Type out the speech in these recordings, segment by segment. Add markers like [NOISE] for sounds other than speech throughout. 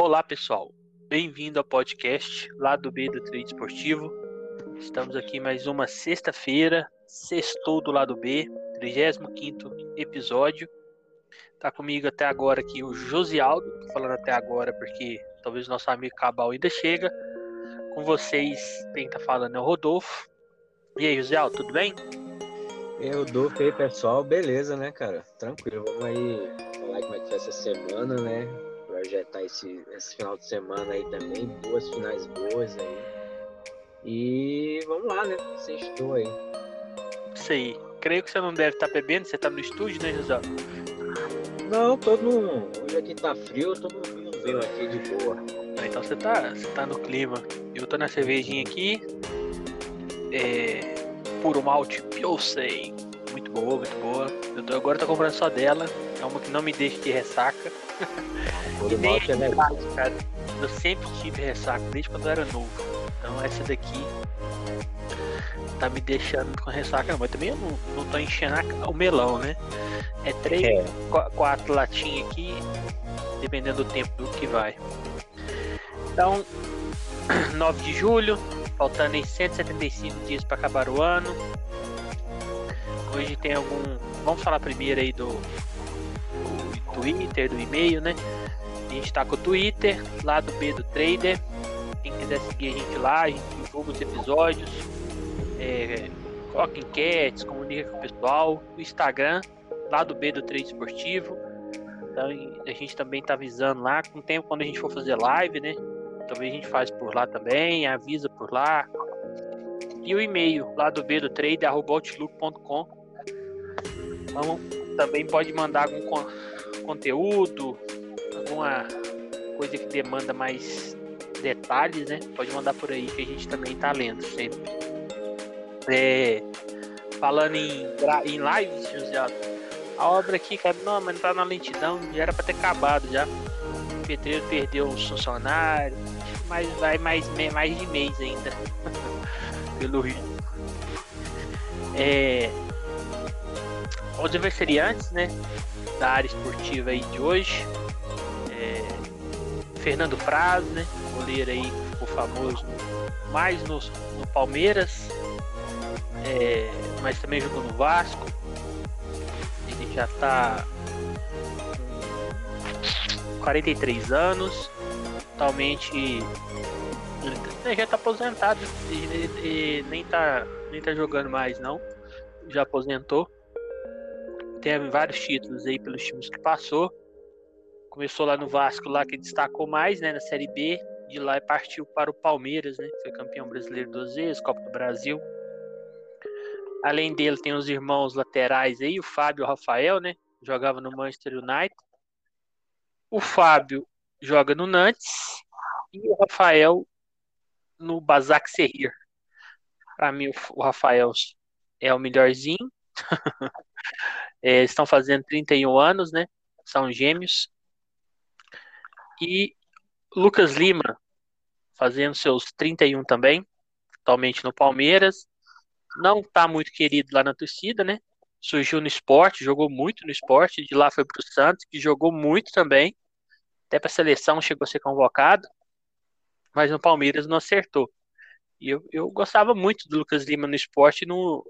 Olá pessoal, bem-vindo ao podcast lá do B do Trade Esportivo. Estamos aqui mais uma sexta-feira, sextou do lado B, 35 episódio. Tá comigo até agora aqui o Josialdo, tô falando até agora porque talvez nosso amigo Cabal ainda chega. Com vocês, quem tá falando é o Rodolfo. E aí, Josialdo, tudo bem? Eu dou aí, pessoal. Beleza, né, cara? Tranquilo. Vamos aí falar como é que foi essa semana, né? Projetar esse, esse final de semana aí também. Duas finais boas aí. E vamos lá, né? Sextou aí. Isso aí. Creio que você não deve estar bebendo, você tá no estúdio, né, José? Não, tô no. Hoje aqui tá frio, eu tô no vinhozinho aqui de boa. Ah, Então você tá, você tá no clima. Eu tô na cervejinha aqui. É. Puro malte Pilsen. Muito boa, muito boa. Eu tô, agora tô comprando só dela. É uma que não me deixa de ressaca. Todo E nem é verdade, cara. Eu sempre tive ressaca, desde quando eu era novo. Então essa daqui tá me deixando com ressaca. Mas também eu não, não tô enchendo o melão, né? É três, É, qu- quatro latinhas aqui, dependendo do tempo do que vai. Então, [CLEARS THROAT] 9 de julho, faltando em 175 dias para acabar o ano. Hoje tem algum. Vamos falar primeiro aí do Twitter, do e-mail, né? A gente tá com o Twitter, lá do B do Trader. Quem quiser seguir a gente lá, a gente divulga os episódios. É, coloca enquetes, comunica com o pessoal. O Instagram, lá do B do Trade Esportivo. Então a gente também tá avisando lá. Com o tempo, quando a gente for fazer live, né? Também a gente faz por lá também, avisa por lá. E o e-mail lá do B do Trade, arroba outlook.com. Então, também pode mandar algum conteúdo, alguma coisa que demanda mais detalhes, né? Pode mandar por aí que a gente também tá lendo sempre. É, falando em, em lives, José, a obra aqui, cara, não, mas não tá na lentidão, já era pra ter acabado já. O pedreiro perdeu os funcionários, mas vai mais, mais de mês ainda. [LAUGHS] Pelo Rio. É, os aniversariantes, né? Da área esportiva aí de hoje. É, Fernando Fraz, né? Goleiro aí, ficou famoso mais no, no Palmeiras, é, mas também jogou no Vasco. Ele já tá com 43 anos, atualmente ele já tá aposentado, ele nem tá nem tá jogando mais não, já aposentou. Teve vários títulos aí pelos times que passou. Começou lá no Vasco, lá que destacou mais, né, na Série B. De lá partiu para o Palmeiras, né? Foi campeão brasileiro duas vezes, Copa do Brasil. Além dele, tem os irmãos laterais aí, o Fábio e o Rafael, né? Jogava no Manchester United. O Fábio joga no Nantes e o Rafael no Basak Serrir. Para mim, o Rafael é o melhorzinho. [LAUGHS] É, estão fazendo 31 anos, né? São gêmeos. E Lucas Lima fazendo seus 31 também, atualmente no Palmeiras. Não tá muito querido lá na torcida, né? Surgiu no esporte, jogou muito no esporte, de lá foi pro Santos, que jogou muito também. Até pra seleção chegou a ser convocado, mas no Palmeiras não acertou. E eu, eu gostava muito do Lucas Lima no esporte no,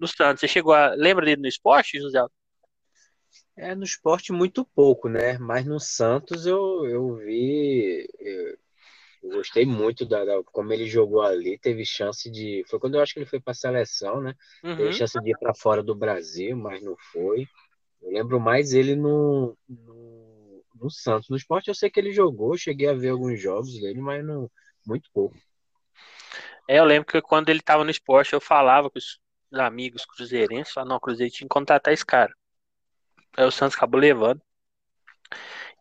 no Santos. Você chegou a. Lembra dele no esporte, José? É, no esporte muito pouco, né? Mas no Santos eu, eu vi. Eu, eu gostei muito da, da- como ele jogou ali. Teve chance de. Foi quando eu acho que ele foi para a seleção, né? Teve Uhum. chance de ir para fora do Brasil, mas não foi. Eu lembro mais ele no, no, no Santos. No esporte eu sei que ele jogou, cheguei a ver alguns jogos dele, mas não, muito pouco. É, eu lembro que quando ele tava no esporte, eu falava com os amigos cruzeirenses, falava, não, o Cruzeiro tinha que contratar esse cara. Aí o Santos acabou levando.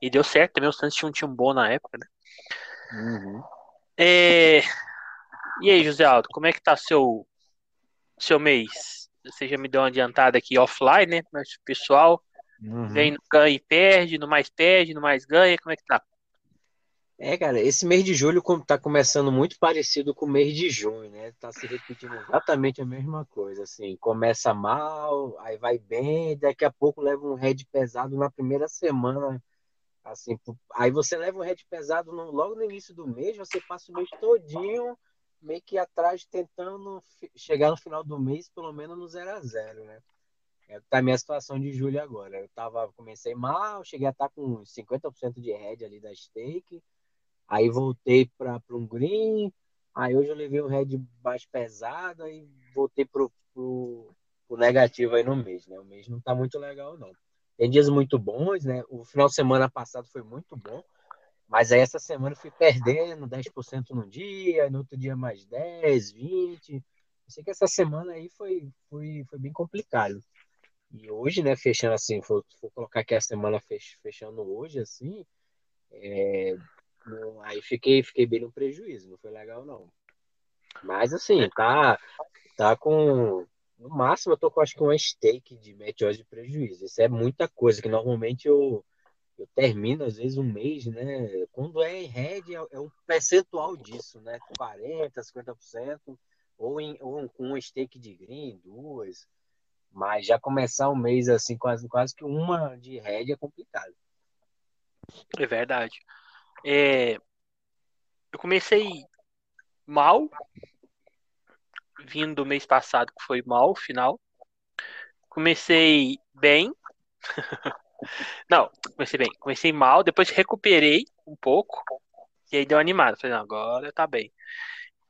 E deu certo também, o Santos tinha um time bom na época, né? É... E aí, José Aldo, como é que tá seu, seu mês? Você já me deu uma adiantada aqui offline, né? Mas o pessoal Uhum. vem, no ganha e perde, no mais perde, no mais ganha, como é que tá? É, cara, esse mês de julho com- tá começando muito parecido com o mês de junho, né? Tá se repetindo exatamente a mesma coisa, assim, começa mal, aí vai bem, daqui a pouco leva um head pesado na primeira semana, Assim, aí você leva o head pesado no, logo no início do mês, você passa o mês todinho meio que atrás tentando chegar no final do mês pelo menos no 0 a 0 né? É, tá a minha situação de julho agora. Eu tava, comecei mal, cheguei a estar tá com 50% de head ali da stake, aí voltei para um green, aí hoje eu levei um head mais pesado e voltei pro, pro negativo aí no mês, né? O mês não tá muito legal não. Tem dias muito bons, né? O final de semana passado foi muito bom. Mas aí essa semana eu fui perdendo 10% num dia, no outro dia mais 10, 20. Eu sei que essa semana aí foi, foi, foi bem complicado. E hoje, né, fechando assim, vou, vou colocar aqui a semana fech, fechando hoje, assim, é, aí fiquei, fiquei bem no prejuízo, não foi legal não. Mas assim, tá, tá com no máximo eu tô com acho que uma stake de meteoros de prejuízo. Isso é muita coisa, que normalmente eu, eu termino às vezes um mês, né? Quando é em red, é, é um percentual disso, né? 40%, 50%, ou, em, ou com um stake de green, duas. Mas já começar um mês assim, quase, quase que uma de red é complicado. É verdade. É, eu comecei mal, vindo do mês passado, que foi mal final. Comecei bem. [LAUGHS] não, comecei bem. Comecei mal, depois recuperei um pouco. E aí deu animado. Falei, não, agora tá bem.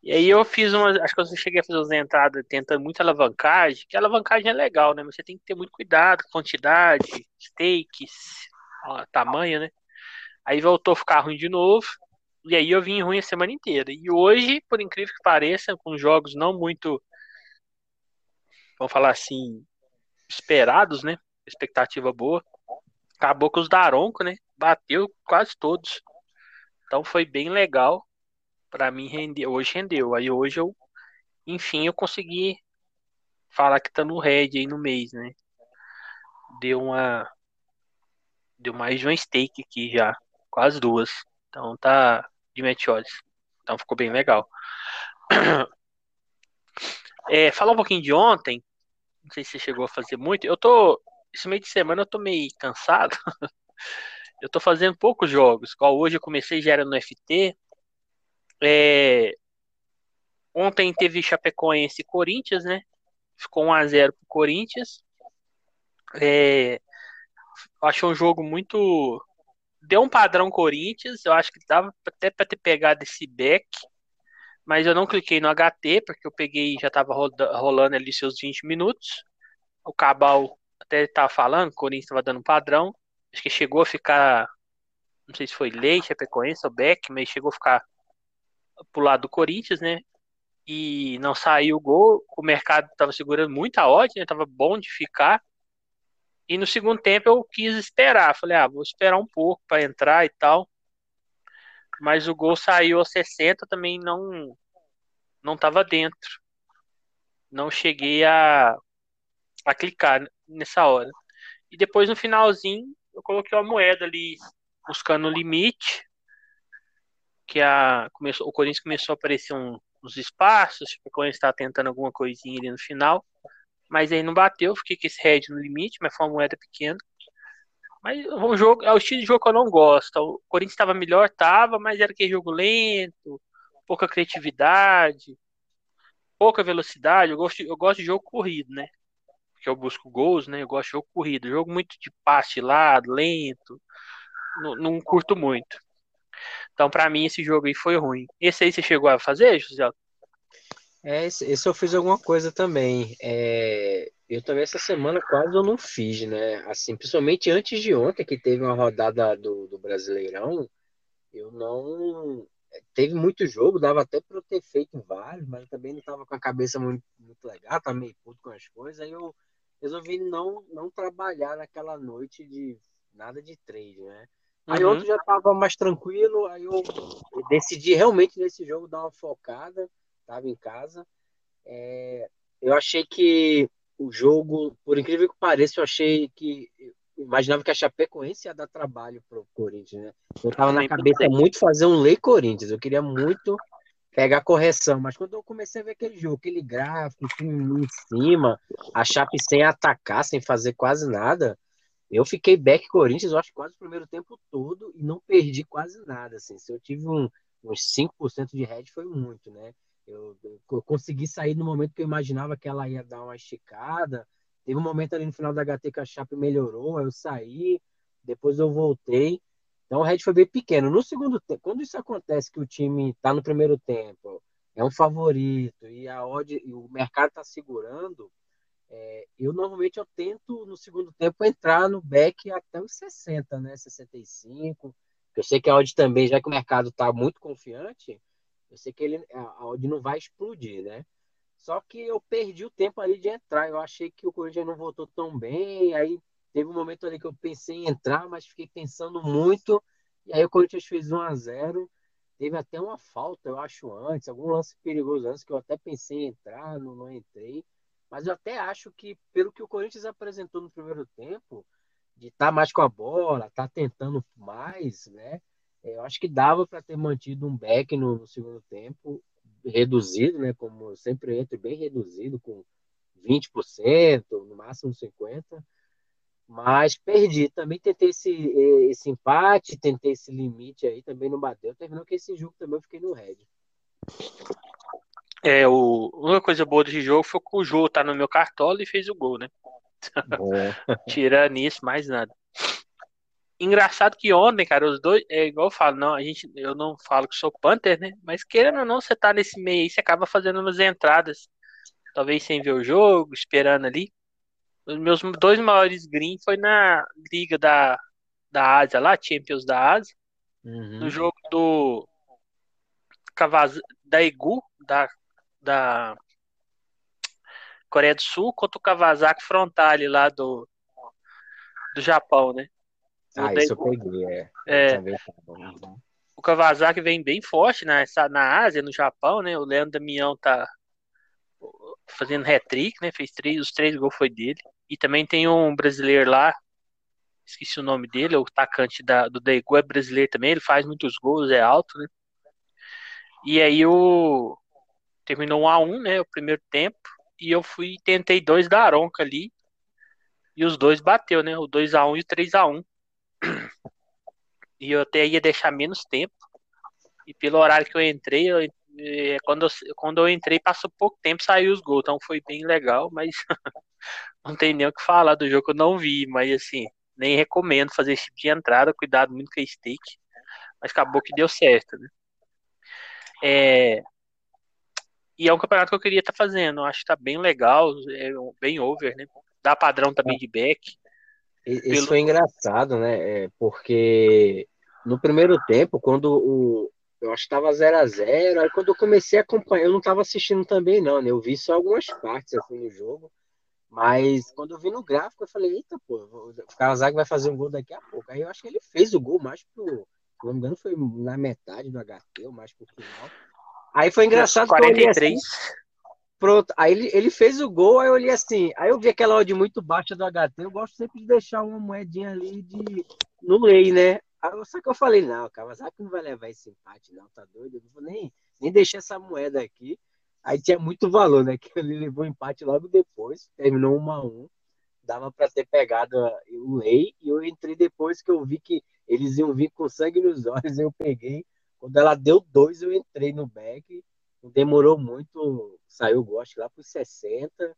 E aí eu fiz umas. Acho que eu cheguei a fazer umas entradas tentando muita alavancagem, que a alavancagem é legal, né? Mas você tem que ter muito cuidado, quantidade, stakes, ó, tamanho, né? Aí voltou a ficar ruim de novo. E aí eu vim ruim a semana inteira. E hoje, por incrível que pareça, com jogos não muito, vamos falar assim, esperados, né? Expectativa boa. Acabou com os Daronco, né? Bateu quase todos. Então foi bem legal. Para mim render, hoje rendeu. Aí hoje eu, enfim, eu consegui falar que tá no red aí no mês, né? Deu uma deu mais de uma stake aqui já, quase duas. Então tá de meteores. Então ficou bem legal. [CLEARS THROAT] É, falar um pouquinho de ontem. Não sei se você chegou a fazer muito. Eu tô. Esse meio de semana eu tô meio cansado. [LAUGHS] eu tô fazendo poucos jogos. Igual hoje eu comecei já era no FT. É, ontem teve Chapecoense e Corinthians, né? Ficou 1x0 pro Corinthians. É, achei um jogo muito deu um padrão Corinthians, eu acho que dava até para ter pegado esse back, mas eu não cliquei no HT, porque eu peguei já estava rolando ali seus 20 minutos. O Cabal até estava falando, o Corinthians estava dando um padrão, acho que chegou a ficar, não sei se foi Leite, Chapecoense ou Beck, mas chegou a ficar pro lado do Corinthians, né? E não saiu o gol, o mercado estava segurando muita odd, né? Tava bom de ficar. E no segundo tempo eu quis esperar. Falei, ah, vou esperar um pouco para entrar e tal. Mas o gol saiu aos 60, também não não estava dentro. Não cheguei a, a clicar nessa hora. E depois no finalzinho eu coloquei uma moeda ali buscando o limite. Que a, começou, o Corinthians começou a aparecer um, uns espaços, o Corinthians está tentando alguma coisinha ali no final. Mas aí não bateu, fiquei com esse head no limite, mas foi uma moeda pequena. Mas o jogo é o estilo de jogo que eu não gosto. O Corinthians estava melhor, tava, mas era aquele jogo lento, pouca criatividade, pouca velocidade. Eu gosto, eu gosto de jogo corrido, né? Porque eu busco gols, né? Eu gosto de jogo corrido. Jogo muito de passe lado, lento. Não, não curto muito. Então, para mim, esse jogo aí foi ruim. Esse aí você chegou a fazer, José? É, esse, eu fiz alguma coisa também. É, eu também essa semana quase eu não fiz, né? Assim, principalmente antes de ontem, que teve uma rodada do, do Brasileirão, eu não. Teve muito jogo, dava até para eu ter feito vários, mas eu também não estava com a cabeça muito, muito legal, tava meio puto com as coisas, aí eu resolvi não, não trabalhar naquela noite de nada de trade, né? Aí uhum. ontem já estava mais tranquilo, aí eu decidi realmente nesse jogo dar uma focada estava em casa. É, eu achei que o jogo, por incrível que pareça, eu achei que eu imaginava que a Chapecoense ia dar trabalho pro Corinthians, né? Eu tava na cabeça muito fazer um lei Corinthians, eu queria muito pegar correção, mas quando eu comecei a ver aquele jogo, aquele gráfico em cima, a Chape sem atacar, sem fazer quase nada, Eu fiquei back Corinthians, eu acho, quase o primeiro tempo todo e não perdi quase nada. Assim. Se eu tive um, uns 5% de head, foi muito, né? Eu, eu, consegui sair no momento que eu imaginava que ela ia dar uma esticada. Teve um momento ali no final da HT que a Chape melhorou, aí eu saí, depois eu voltei. Então o head foi bem pequeno. No segundo tempo, quando isso acontece que o time está no primeiro tempo, é um favorito e a odd, e o mercado está segurando, é, eu normalmente eu tento no segundo tempo entrar no back até os 60, né? 65. Eu sei que a odd também, já que o mercado está muito confiante, eu sei que ele, a odd não vai explodir, né? Só que eu perdi o tempo ali de entrar. Eu achei que o Corinthians não voltou tão bem. Aí teve um momento ali que eu pensei em entrar, mas fiquei pensando muito. E aí o Corinthians fez 1 a 0 Teve até uma falta, eu acho, antes, algum lance perigoso antes, que eu até pensei em entrar, não, não entrei. Mas eu até acho que, pelo que o Corinthians apresentou no primeiro tempo, de estar tá mais com a bola, estar tá tentando mais, né? É, eu acho que dava para ter mantido um back no, no, segundo tempo, reduzido, né? Como eu sempre entro, bem reduzido, com 20%, no máximo 50%. Mas perdi. Também tentei esse, esse empate, tentei esse limite aí, também não bateu. Terminou que esse jogo também eu fiquei no red. É, o, uma coisa boa desse jogo foi que o Jô tá no meu cartola e fez o gol, né? [LAUGHS] Tirando isso, mais nada. Engraçado que ontem, cara, os dois, é igual eu falo, não, a gente, eu não falo que sou Panther, né? Mas querendo ou não, você tá nesse meio aí, você acaba fazendo umas entradas, talvez sem ver o jogo, esperando ali. Os meus dois maiores green foi na liga da, da Ásia lá, Champions da Ásia, uhum. no jogo do Cavaz, da Egu, da da Coreia do Sul contra o Kawasaki Frontale lá do, do Japão, né? Ah, isso eu peguei, é. é uhum. o Kawasaki vem bem forte na, na Ásia, no Japão, né? O Leandro Damião tá fazendo hat-trick, né? Fez três, os três gols foi dele. E também tem um brasileiro lá, esqueci o nome dele, o atacante da, do Daegu é brasileiro também, ele faz muitos gols, é alto, né? E aí o, terminou 1 a 1 né? O primeiro tempo. E eu fui tentei dois da Aronca ali. E os dois bateu, né? O 2 a 1 e o 3 a 1 E eu até ia deixar menos tempo. E pelo horário que eu entrei, eu, é, quando, eu, quando eu entrei, passou pouco tempo, saiu os gols. Então foi bem legal, mas [LAUGHS] não tem nem o que falar do jogo que eu não vi. Mas assim, nem recomendo fazer esse tipo de entrada. Cuidado muito com a stake. Mas acabou que deu certo, né? É, e é um campeonato que eu queria estar tá fazendo. Eu acho que tá bem legal, é bem over, né? Dá padrão também de back. Isso Pelo... foi engraçado, né? É porque no primeiro tempo, quando o. Eu acho que tava 0 a 0 Aí quando eu comecei a acompanhar, eu não tava assistindo também, não, né? Eu vi só algumas partes assim no jogo. Mas quando eu vi no gráfico, eu falei, eita, pô, o Kawasaki vai fazer um gol daqui a pouco. Aí eu acho que ele fez o gol mais pro. Se não me engano, foi na metade do HT, ou mais pro final. Aí foi engraçado 43. Assim, pronto, aí ele, ele fez o gol, aí eu olhei assim, aí eu vi aquela odd muito baixa do HT, eu gosto sempre de deixar uma moedinha ali de, no lei, né? Aí, só que eu falei, não, o Kawasaki não vai levar esse empate, não, tá doido? Eu não vou nem, nem deixar essa moeda aqui. Aí tinha muito valor, né? [LAUGHS] Que ele levou o empate logo depois, terminou 1 a 1 Dava para ter pegado o lei, e eu entrei depois que eu vi que eles iam vir com sangue nos olhos, eu peguei quando ela deu dois, eu entrei no back. Não demorou muito, saiu o gosto lá por 60.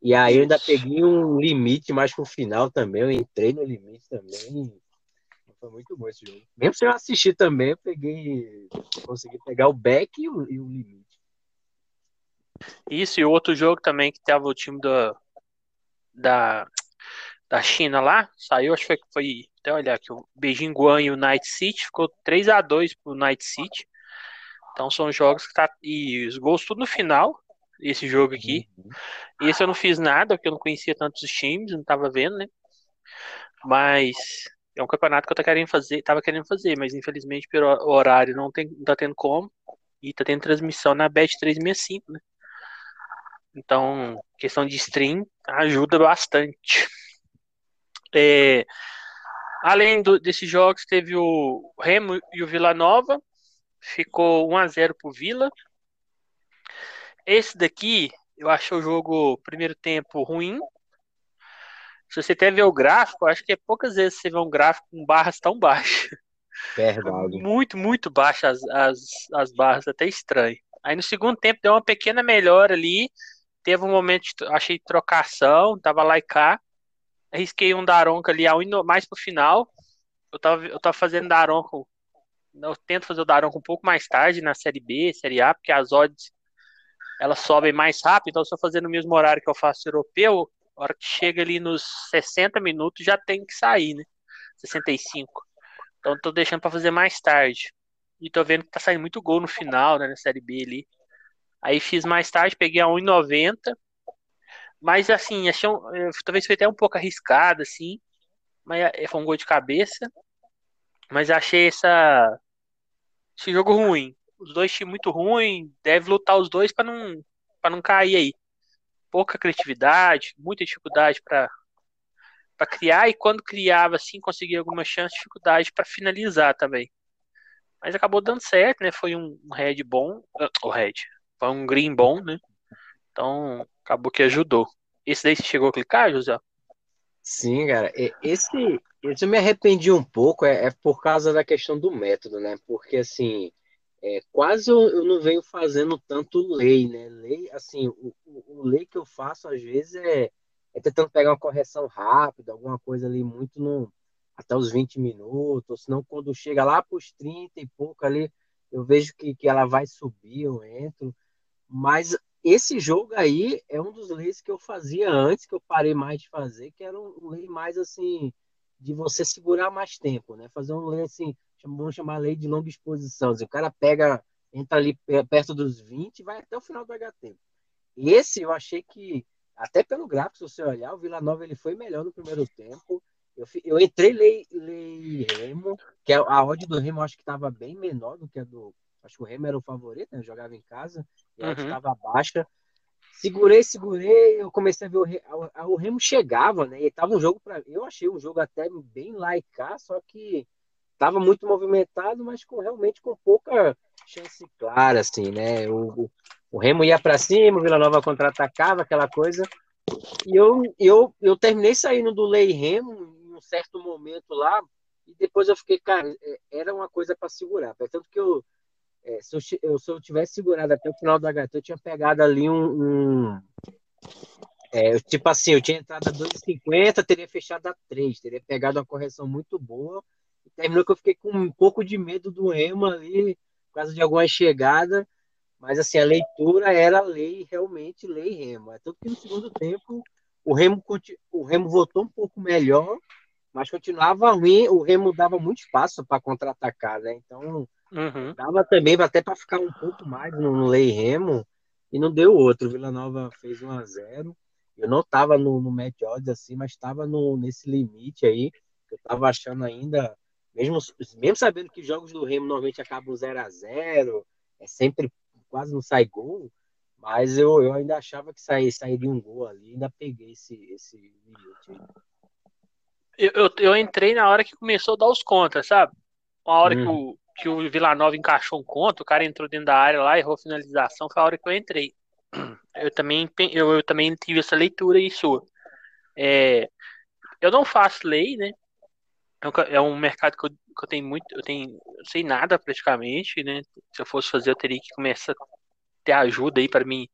E aí eu ainda peguei um limite mais pro final também. Eu entrei no limite também. Foi muito bom esse jogo. Mesmo se eu assistir também, eu peguei. Consegui pegar o back e o, e o limite. Isso, e outro jogo também que tava o time do, da, da China lá, saiu, acho que foi até olhar aqui, o Beijing Guan e o Night City, ficou 3 a 2 pro Night City. Então são jogos que tá. E os gols tudo no final, esse jogo aqui. Uhum. Esse eu não fiz nada, porque eu não conhecia tantos times, não tava vendo, né? Mas é um campeonato que eu tô querendo fazer, tava querendo fazer, mas infelizmente pelo horário não, tem, não tá tendo como. E tá tendo transmissão na Bet 365, né? Então, questão de stream ajuda bastante. É, Além do, desses jogos, teve o Remo e o Vila Nova. Ficou 1 a 0 pro Vila. Esse daqui, eu achei o jogo primeiro tempo ruim. Se você até ver o gráfico, acho que é poucas vezes você vê um gráfico com barras tão baixas. Verdade. [LAUGHS] Muito, muito baixas as, as, as barras, até estranho. Aí no segundo tempo deu uma pequena melhora ali. Teve um momento, de, achei trocação, tava lá e cá. Arrisquei um Daronco ali mais pro final. Eu tava, eu tava fazendo Daronco. Eu tento fazer o Daronco um pouco mais tarde na série B, série A, porque as odds elas sobem mais rápido, então se eu fazer no mesmo horário que eu faço europeu, a hora que chega ali nos 60 minutos já tem que sair, né? 65. Então tô deixando para fazer mais tarde. E tô vendo que tá saindo muito gol no final, né, na série B ali. Aí fiz mais tarde, peguei a 1,90. Mas assim, achei um, talvez foi até um pouco arriscado, assim. Mas é, foi um gol de cabeça. Mas achei essa, esse jogo ruim. Os dois times muito ruim, deve lutar os dois para não para não cair aí. Pouca criatividade, muita dificuldade para para criar e quando criava assim conseguia alguma chance, dificuldade para finalizar também. Mas acabou dando certo, né? Foi um, um red bom, uh, o red, foi um green bom, né? Então acabou que ajudou. Esse daí você chegou a clicar, José? Sim, cara. Esse eu me arrependi um pouco, é, é por causa da questão do método, né? Porque assim, é, quase eu, eu, não venho fazendo tanto lei, né? Lei, assim, o, o, o, lei que eu faço às vezes é, é tentando pegar uma correção rápida, alguma coisa ali muito no, até os 20 minutos, ou senão quando chega lá para os 30 e pouco ali, eu vejo que, que ela vai subir, eu entro. Mas esse jogo aí é um dos leis que eu fazia antes, que eu parei mais de fazer, que era um, lei mais assim, de você segurar mais tempo, né? Fazer um lei assim, vamos chamar lei de longa exposição. Assim, o cara pega, entra ali perto dos 20 e vai até o final do HT. Esse eu achei que, até pelo gráfico, se você olhar, o Vila Nova ele foi melhor no primeiro tempo. Eu, eu entrei lei, lei Remo, que a, é, a odd do Remo eu acho que estava bem menor do que a do. Acho que o Remo era o favorito, né? Eu jogava em casa, e a uhum. estava baixa. Segurei, segurei, eu comecei a ver o, Remo, o Remo chegava, né? E tava um jogo para Eu achei um jogo até bem laicar, só que estava muito movimentado, mas com realmente com pouca chance clara, assim, né? O, o Remo ia para cima, o Vila Nova contra-atacava, aquela coisa. E eu, eu, eu terminei saindo do Lei Remo em um certo momento lá, e depois eu fiquei, cara, é, era uma coisa para segurar. Portanto que eu, é, se eu, se eu tivesse segurado até o final do HT, eu tinha pegado ali um. um é, tipo assim, eu tinha entrado a 2,50, teria fechado a 3, teria pegado uma correção muito boa terminou que eu fiquei com um pouco de medo do Remo ali, por causa de alguma chegada, mas assim, a leitura era lei, realmente lei Remo. É tanto que no segundo tempo o Remo, o Remo voltou um pouco melhor, mas continuava ruim, o Remo dava muito espaço para contra-atacar, né? Então, uhum. dava também até para ficar um pouco mais no, no lei Remo, e não deu outro. Vila Nova fez 1 a 0 Eu não estava no, no match odds assim, mas estava nesse limite aí. Eu estava achando ainda mesmo, mesmo sabendo que jogos do Remo normalmente acabam 0 a 0 é sempre quase não sai gol, mas eu, eu ainda achava que sair, sairia um gol ali, ainda peguei esse, esse limite. Eu, eu, eu, entrei na hora que começou a dar os contas, sabe? Uma hora hum. que, o, que o Vila Nova encaixou um conto, o cara entrou dentro da área lá, errou a finalização, foi a hora que eu entrei. [CLEARS THROAT] Eu também, eu, eu também tive essa leitura aí sua. É, eu não faço lei, né? É, é um mercado que eu, que eu tenho muito, eu tenho, eu sei nada praticamente, né? Se eu fosse fazer, eu teria que começar a ter ajuda aí para mim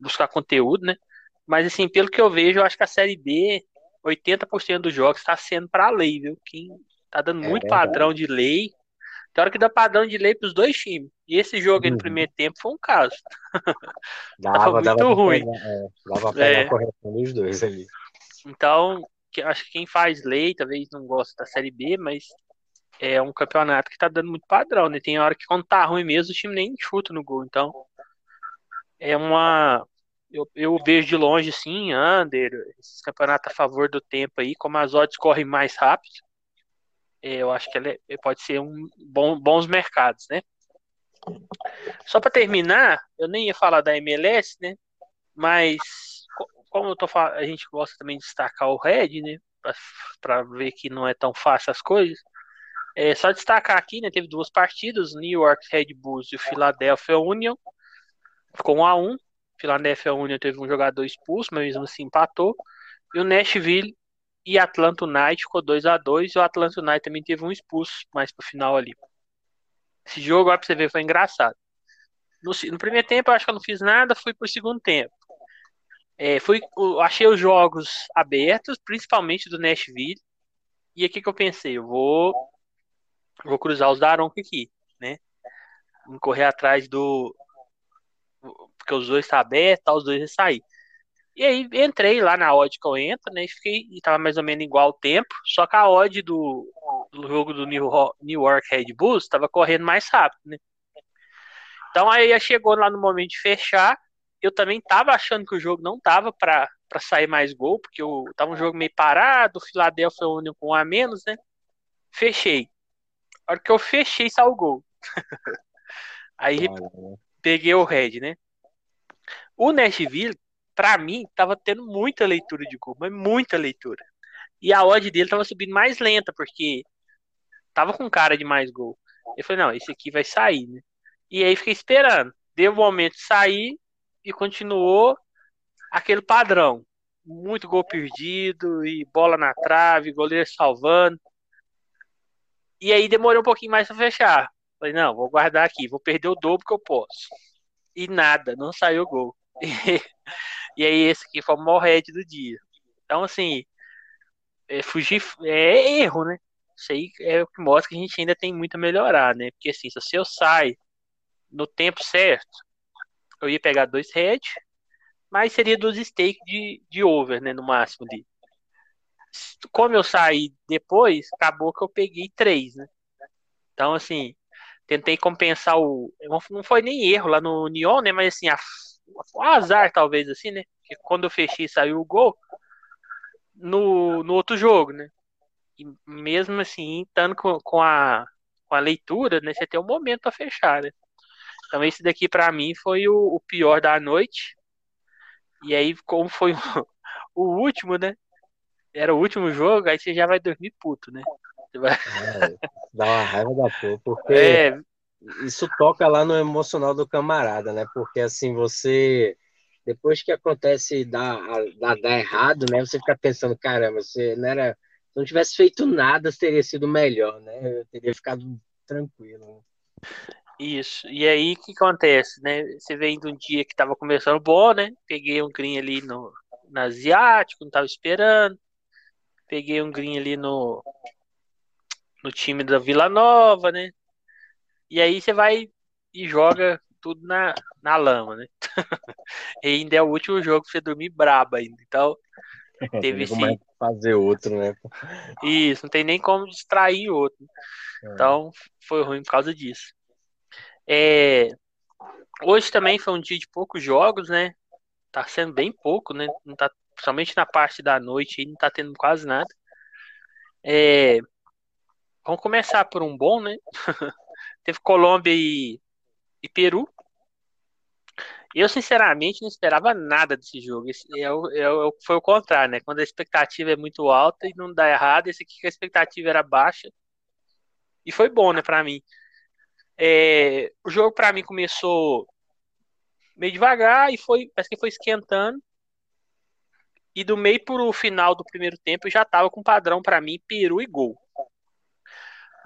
buscar conteúdo, né? Mas assim, pelo que eu vejo, eu acho que a série B, 80% dos jogos está sendo para lei, viu? Quem tá dando é muito é padrão de lei. Tem hora que dá padrão de lei para os dois times. E esse jogo aí no uhum. primeiro tempo foi um caso. [LAUGHS] Dava, Tava muito dava ruim. Pegar, é, dava pra é. correção dos dois ali. Então, que acho que quem faz lei talvez não gosta da Série B, mas é um campeonato que tá dando muito padrão, né? Tem hora que quando tá ruim mesmo, o time nem chuta no gol. Então, é uma. Eu, eu vejo de longe, sim, under, esse campeonato a favor do tempo aí, como as odds correm mais rápido, eu acho que ela é, pode ser um bom, bons mercados, né? Só para terminar, eu nem ia falar da MLS, né? Mas como eu tô a gente gosta também de destacar o Red, né? Para ver que não é tão fácil as coisas. É só destacar aqui, né? Teve duas partidas, New York Red Bulls e o Philadelphia Union. Ficou 1 a 1. Philadelphia Union teve um jogador expulso, mas mesmo assim empatou. E o Nashville e Atlanta United ficou 2 a 2 e o Atlanta United também teve um expulso mais pro final ali. Esse jogo, ó, pra você ver, foi engraçado. No, no, primeiro tempo eu acho que eu não fiz nada, fui pro segundo tempo. É, fui, achei os jogos abertos, principalmente do Nashville. E aqui que eu pensei, eu vou, vou cruzar os Daronco aqui, né? Vou correr atrás do. Porque os dois tá abertos, tá, os dois vão sair. E aí entrei lá na odd que eu entro, né? E fiquei, e tava mais ou menos igual o tempo, só que a odd do, do jogo do New, New York Red Bulls estava correndo mais rápido, né? Então aí chegou lá no momento de fechar. Eu também tava achando que o jogo não tava para sair mais gol, porque eu tava um jogo meio parado, o Philadelphia uniu com um a menos, né? Fechei. A hora que eu fechei, saiu o gol. [LAUGHS] aí peguei o Red, né? O Nashville, para mim, tava tendo muita leitura de gol, mas muita leitura. E a odd dele tava subindo mais lenta, porque tava com cara de mais gol. Eu falei, não, esse aqui vai sair, né? E aí fiquei esperando. Deu o momento de sair e continuou aquele padrão. Muito gol perdido e bola na trave, goleiro salvando. E aí demorou um pouquinho mais para fechar. Falei, não, vou guardar aqui, vou perder o dobro que eu posso. E nada, não saiu gol. [LAUGHS] E, aí esse aqui foi o maior head do dia. Então, assim, é, fugir é erro, né? Isso aí é o que mostra que a gente ainda tem muito a melhorar, né? Porque assim, se eu saio no tempo certo, eu ia pegar dois head, mas seria dos stake de, de over, né? No máximo ali. Como eu saí depois, acabou que eu peguei três, né? Então, assim, tentei compensar o. Não foi nem erro lá no Neon, né? Mas assim, a, o azar, talvez, assim, né? Porque quando eu fechei saiu o gol no, no outro jogo, né? E mesmo assim, estando com, com, a, com a leitura, né? Você tem um momento para fechar, né? Então esse daqui para mim foi o, o, pior da noite. E aí, como foi o, [LAUGHS] o, último, né? Era o último jogo, aí você já vai dormir puto, né? Vai... É, dá uma raiva da porra, porque é... isso toca lá no emocional do camarada, né? Porque assim, você depois que acontece dar, dar, errado, né? Você fica pensando, caramba, você não era. Se não tivesse feito nada, teria sido melhor, né? Eu teria ficado tranquilo. Isso. E aí, o que acontece, né? Você vem de um dia que tava começando bom, né? Peguei um green ali no, no Asiático, não tava esperando. Peguei um green ali no, no time da Vila Nova, né? E aí você vai e joga tudo na, na lama, né? [LAUGHS] e ainda é o último jogo pra você dormir braba ainda. Então, teve esse. fazer outro, né? Isso, não tem nem como distrair outro. É. Então, foi ruim por causa disso. É... Hoje também foi um dia de poucos jogos, né? Tá sendo bem pouco, né? Não tá, principalmente na parte da noite aí, não tá tendo quase nada. É... Vamos começar por um bom, né? [LAUGHS] Teve Colômbia e e Peru. Eu, sinceramente, não esperava nada desse jogo. Esse é é o, foi o contrário, né? Quando a expectativa é muito alta e não dá errado, esse aqui que a expectativa era baixa. E foi bom, né, pra mim. É, o jogo, pra mim, começou meio devagar e foi, parece que foi esquentando. E do meio pro final do primeiro tempo já tava com padrão para mim, Peru e gol.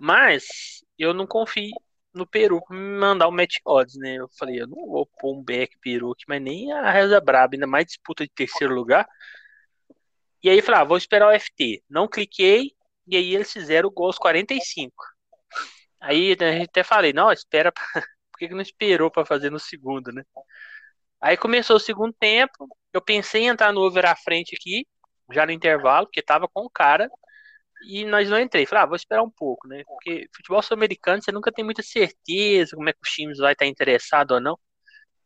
Mas eu não confio, no Peru me mandar o match odds, né? Eu falei, eu não vou pôr um back Peru aqui, mas nem a Reza Braba, ainda mais disputa de terceiro lugar. E aí falei, ah, vou esperar o FT. Não cliquei, e aí eles fizeram o gol aos 45. Aí a gente até falei, não, espera, pra... [LAUGHS] por que, que não esperou para fazer no segundo, né? Aí começou o segundo tempo, eu pensei em entrar no over à frente aqui, já no intervalo, porque tava com o cara, e nós não entrei. Falei, ah, vou esperar um pouco, né? Porque futebol sul-americano você nunca tem muita certeza como é que os times vai estar interessados ou não.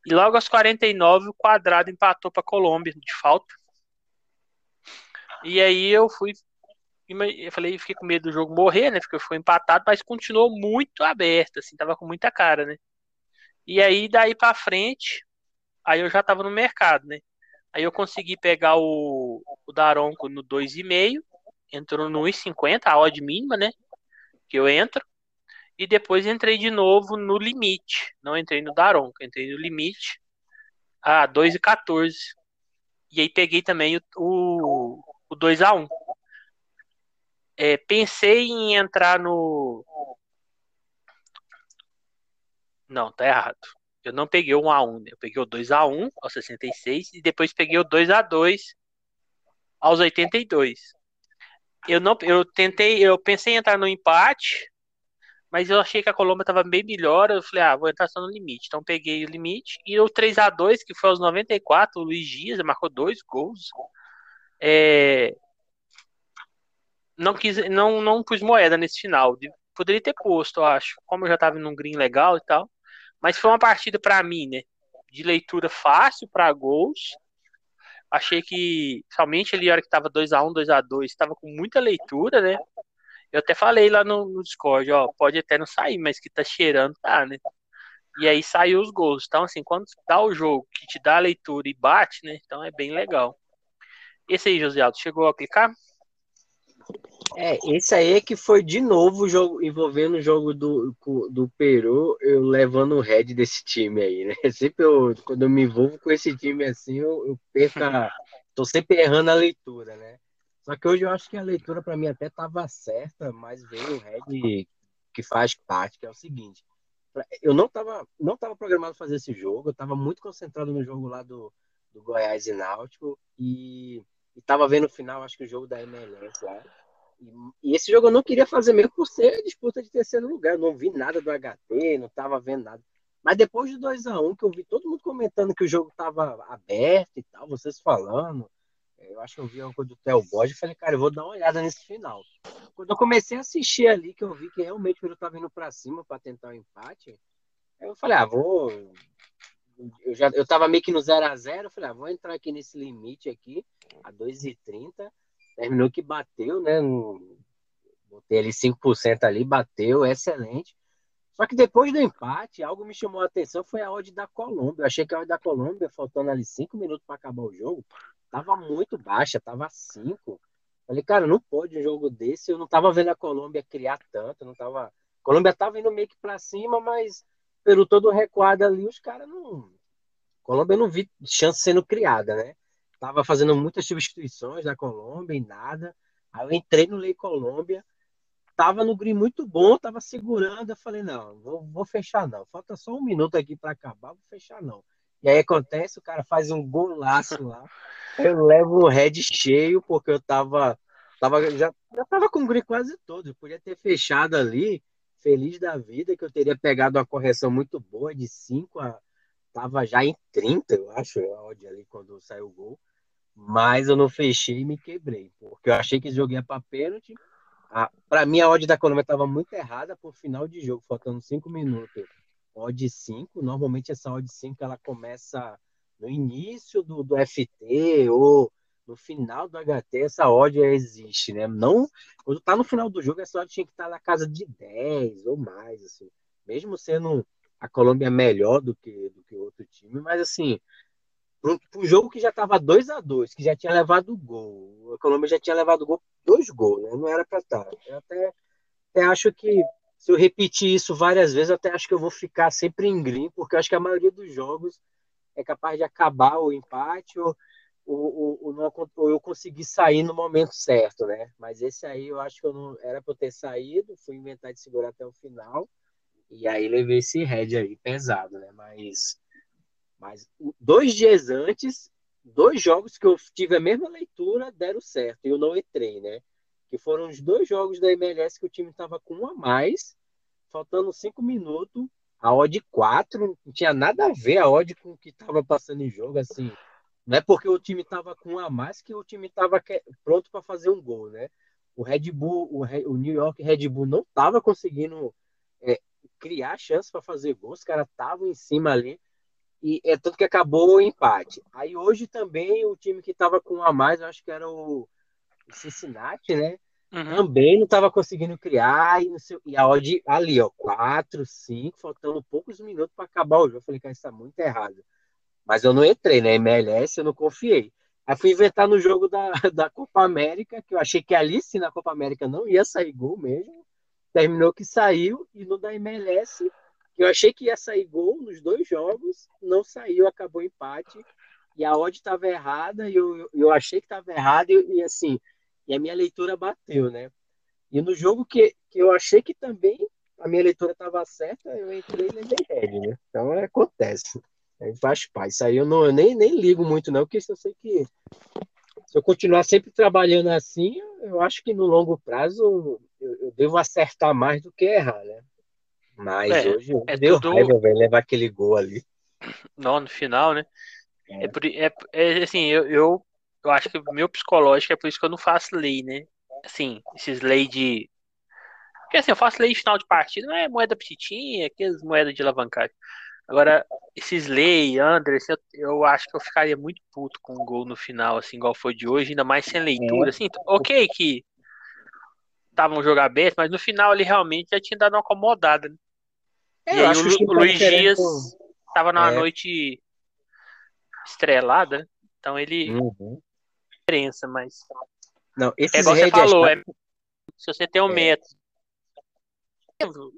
E logo aos 49 o quadrado empatou para Colômbia de falta. E aí eu fui eu falei, fiquei com medo do jogo morrer, né? Porque foi empatado, mas continuou muito aberto, assim, tava com muita cara, né? E aí daí para frente, aí eu já tava no mercado, né? Aí eu consegui pegar o, o Daronco no 2,5 entrou no 1,50, a odd mínima, né? Que eu entro. E depois entrei de novo no limite. Não entrei no Daronco, entrei no limite a 2,14. E aí peguei também o, o, o 2 a 1 É, pensei em entrar no. Não, tá errado. Eu não peguei o 1x1, né? Eu peguei o 2x1 aos 66 e depois peguei o 2x2 aos 82. Eu não, eu tentei, eu pensei em entrar no empate, mas eu achei que a Colômbia estava bem melhor. Eu falei, ah, vou entrar só no limite. Então peguei o limite. E o 3 a 2 que foi aos 94, o Luiz Dias marcou dois gols. É... Não quis, não, não pus moeda nesse final. Poderia ter posto, eu acho. Como eu já estava num green legal e tal. Mas foi uma partida para mim, né? De leitura fácil para gols. Achei que, somente ali, a hora que tava 2x1, 2x2, estava com muita leitura, né? Eu até falei lá no, no, Discord, ó, pode até não sair, mas que tá cheirando, tá, né? E aí saiu os gols. Então, assim, quando dá o jogo que te dá a leitura e bate, né? Então é bem legal. Esse aí, José Aldo, chegou a clicar? É, esse aí é que foi de novo o jogo envolvendo o jogo do, do Peru, eu levando o head desse time aí, né? [LAUGHS] Sempre eu, quando eu me envolvo com esse time assim, eu, eu perco a, tô sempre errando a leitura, né? Só que hoje eu acho que a leitura para mim até tava certa, mas veio o head que faz parte, que é o seguinte. Eu não tava, não tava programado fazer esse jogo, eu tava muito concentrado no jogo lá do, do Goiás e Náutico e, e tava vendo o final, acho que o jogo da MLS lá. E, esse jogo eu não queria fazer mesmo por ser disputa de terceiro lugar. Eu não vi nada do HT, não tava vendo nada. Mas depois de 2 a 1 um, que eu vi todo mundo comentando que o jogo tava aberto e tal, vocês falando, é, eu acho que eu vi algo do Theo Borges e falei, cara, eu vou dar uma olhada nesse final. Quando eu comecei a assistir ali, que eu vi que realmente o Peru tava indo para cima para tentar o um empate, eu falei, ah, vou. Eu já eu tava meio que no 0 a 0 eu falei, ah, vou entrar aqui nesse limite aqui, a 2,30 terminou que bateu, né? Botei ali 5% ali, bateu, excelente. Só que depois do empate, algo me chamou a atenção, foi a odd da Colômbia. Eu achei que a odd da Colômbia, faltando ali 5 minutos para acabar o jogo, tava muito baixa, tava 5. Falei, cara, não pode um jogo desse. Eu não tava vendo a Colômbia criar tanto, não tava. A Colômbia tava indo meio que para cima, mas pelo todo recuado ali, os caras não. A Colômbia não vi chance sendo criada, né? Tava fazendo muitas substituições na Colômbia e nada. Aí eu entrei no Lei Colômbia, tava no green muito bom, tava segurando. Eu falei, não, vou, vou fechar não. Falta só um minuto aqui para acabar, vou fechar não. E aí acontece, o cara faz um golaço lá. Eu levo o head cheio, porque eu tava. tava já, já tava com o green quase todo. Eu podia ter fechado ali, feliz da vida, que eu teria pegado uma correção muito boa de 5 a. Tava já em 30, eu acho, a odd ali quando saiu o gol mas eu não fechei e me quebrei, porque eu achei que esse jogo ia para pênalti. Para mim, a odd da Colômbia estava muito errada por final de jogo, faltando 5 minutos. Odd 5, normalmente essa odd 5 ela começa no início do, do FT ou no final do HT, essa odd existe, né? Não, quando tá no final do jogo, essa odd tinha que estar tá na casa de 10 ou mais, assim. Mesmo sendo a Colômbia melhor do que, do que outro time, mas assim, para um jogo que já estava 2 a 2 que já tinha levado gol. A Colômbia já tinha levado gol, dois gols, né? Não era para estar. Tá. Eu até, até acho que se eu repetir isso várias vezes, até acho que eu vou ficar sempre em green, porque eu acho que a maioria dos jogos é capaz de acabar o empate ou, ou, ou, não, ou eu conseguir sair no momento certo, né? Mas esse aí eu acho que eu não era para eu ter saído, fui inventar de segurar até o final. E aí levei esse head aí pesado, né? Mas mas dois dias antes, dois jogos que eu tive a mesma leitura deram certo e eu não entrei, né? Que foram os dois jogos da MLS que o time estava com um a mais, faltando cinco minutos, a odd 4, não tinha nada a ver a odd com o que estava passando em jogo, assim. Não é porque o time estava com um a mais que o time estava pronto para fazer um gol, né? O Red Bull, o, New York Red Bull não estava conseguindo é, criar chance para fazer gol, os caras estavam em cima ali. E é tanto que acabou o empate. Aí hoje também o time que estava com um a mais, eu acho que era o Cincinnati, né? Uhum. Também não estava conseguindo criar. E, sei, e, a odd ali, ó, 4, 5, faltando poucos minutos para acabar o jogo. Eu falei, cara, isso tá muito errado. Mas eu não entrei, né? MLS, eu não confiei. Aí fui inventar no jogo da, [LAUGHS] da Copa América, que eu achei que ali sim na Copa América não ia sair gol mesmo. Terminou que saiu, e no da MLS eu achei que ia sair gol nos dois jogos, não saiu, acabou empate. E a odd estava errada, e eu, eu achei que estava errada, e, e, assim, e a minha leitura bateu, né? E no jogo que, que eu achei que também a minha leitura estava certa, eu entrei e levei red, né? Então é, acontece. Aí faz paz. Isso aí eu, não, eu nem, nem ligo muito, não, porque eu sei que se eu continuar sempre trabalhando assim, eu acho que no longo prazo eu, eu devo acertar mais do que errar, né? Mas é, hoje é deu tudo... raiva, velho, levar aquele gol ali. Não, no final, né? É, é, é, é assim, eu, eu, eu acho que o meu psicológico é por isso que eu não faço lei, né? Assim, esses lei de. Porque assim, eu faço lei de final de partida, não é moeda petitinha, aquelas moedas de alavancagem. Agora, esses lei, André, eu, eu, acho que eu ficaria muito puto com um gol no final, assim, igual foi de hoje, ainda mais sem leitura, é. assim, ok que estavam jogar aberto, mas no final ele realmente já tinha dado uma acomodada, né? É, e aí o, o Luiz Dias estava numa é. noite estrelada, né? então ele uhum. diferença, mas não, é igual você falou, é, se você tem um é. método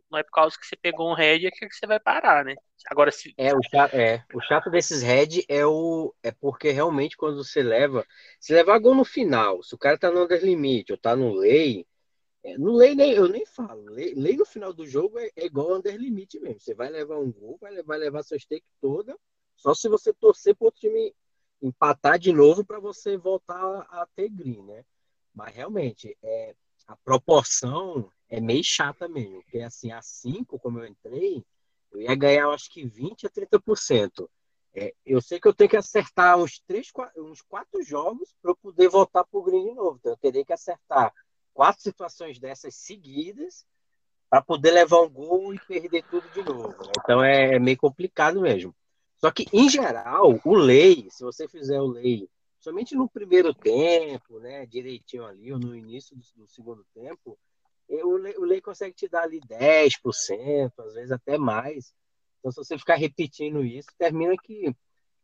não é por causa que você pegou um head é que você vai parar, né? Agora se é o chato, é o chato desses head é o é porque realmente quando você leva, se levar gol no final, se o cara tá no under limite ou tá no lei, no lei nem eu nem falo, lei, no final do jogo é, é igual under limite mesmo. Você vai levar um gol, vai, vai levar sua stake toda, só se você torcer pro outro time empatar de novo para você voltar a ter green, né? Mas realmente é a proporção é meio chata mesmo, porque assim, a 5, como eu entrei, eu ia ganhar acho que 20 a 30%. É, eu sei que eu tenho que acertar uns, três, uns quatro jogos para eu poder voltar para o green de novo. Então eu teria que acertar quatro situações dessas seguidas para poder levar um gol e perder tudo de novo. Né? Então é, é meio complicado mesmo. Só que, em geral, o lei, se você fizer o lei somente no primeiro tempo, né, direitinho ali, ou no início do, do segundo tempo, o lei, o lei consegue te dar ali 10%, às vezes até mais. Então, se você ficar repetindo isso, termina que,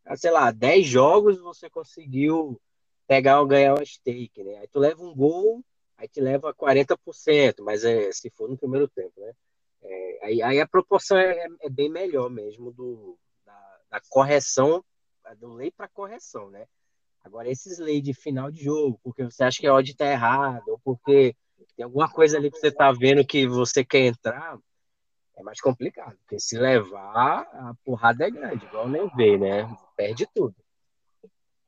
ah, sei lá, 10 jogos você conseguiu pegar ou ganhar uma stake, né? Aí tu leva um gol, aí te leva 40%, mas é, se for no primeiro tempo, né? É, aí, aí, a proporção é, é, bem melhor mesmo do, da, da correção, do lei para correção, né? Agora, esses leis de final de jogo, porque você acha que a odd está errada, ou porque tem alguma coisa ali que você tá vendo que você quer entrar, é mais complicado. Porque se levar, a porrada é grande, igual nem vê, né? Perde tudo.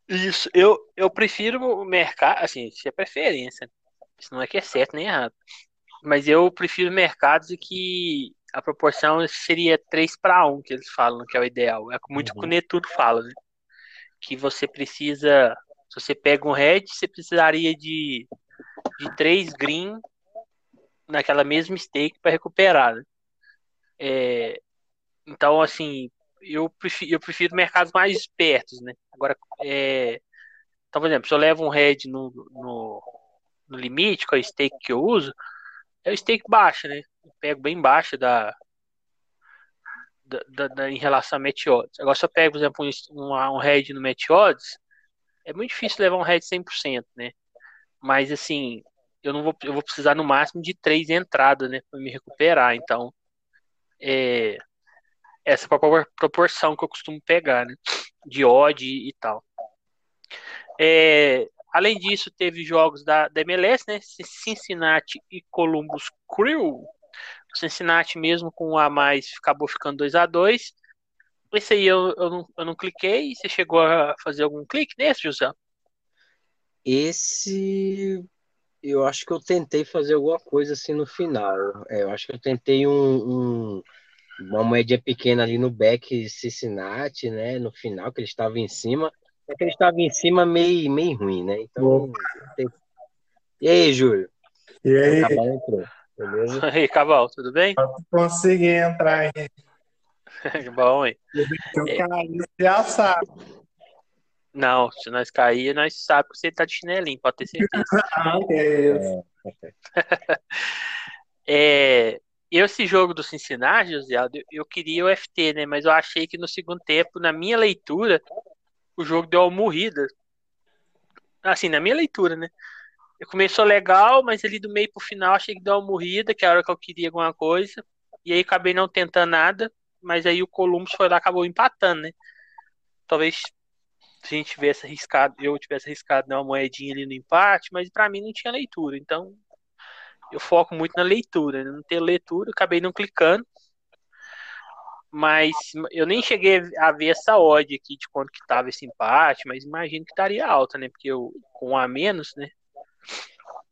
Isso, eu, eu prefiro o mercado, assim, isso é preferência. Isso não é que é certo nem errado. Mas eu prefiro mercados em que a proporção seria 3 para 1, que eles falam que é o ideal. É muito uhum. que o Netuno fala, né? Que você precisa. Se você pega um red, você precisaria de de três green naquela mesma stake para recuperar. Né? É, então, assim, eu prefiro, eu prefiro mercados mais espertos, né? Agora, é, então, por exemplo, se eu levo um head no, no, no limite, com a stake que eu uso, é o stake baixa, né? Eu pego bem baixa da, da, da, da, em relação a Meteods. Agora, se eu pego, por exemplo, um, um, head no Meteods, é muito difícil levar um head 100%, né? Mas assim, eu não vou, eu vou precisar no máximo de três entradas, né, para me recuperar. Então, é, essa é a proporção que eu costumo pegar, né, de odd e, tal. É, além disso, teve jogos da, da MLS, né, Cincinnati e Columbus Crew. O Cincinnati mesmo com um a mais acabou ficando 2 a 2 Esse aí eu, eu, não, eu não cliquei. Você chegou a fazer algum clique nesse, José? Esse eu acho que eu tentei fazer alguma coisa assim no final. É, eu acho que eu tentei um, um, uma moedinha pequena ali no back Cincinnati, né? No final, que ele estava em cima. É que ele estava em cima meio, meio ruim, né? Então. E aí, Júlio? E aí? Cabal entrou, beleza? [LAUGHS] E aí, Cabal, tudo bem? Consegui entrar aí. [LAUGHS] Bom, hein? Eu caí, já sabe. Não, se nós cair, nós sabemos que você tá de chinelinho, pode ter certeza. [LAUGHS] ah, é é, esse jogo do Cincinnati, José, eu queria o FT, né? Mas eu achei que no segundo tempo, na minha leitura, o jogo deu uma morrida. Assim, na minha leitura, né? Começou legal, mas ali do meio pro final achei que deu uma morrida, que é a hora que eu queria alguma coisa. E aí acabei não tentando nada, mas aí o Columbus foi lá acabou empatando, né? Talvez se a gente tivesse arriscado, eu tivesse arriscado dar uma moedinha ali no empate, mas para mim não tinha leitura. Então, eu foco muito na leitura. Né? Não ter leitura, acabei não clicando. Mas eu nem cheguei a ver essa odd aqui de quanto que tava esse empate, mas imagino que estaria alta, né? Porque eu, com um a menos, né?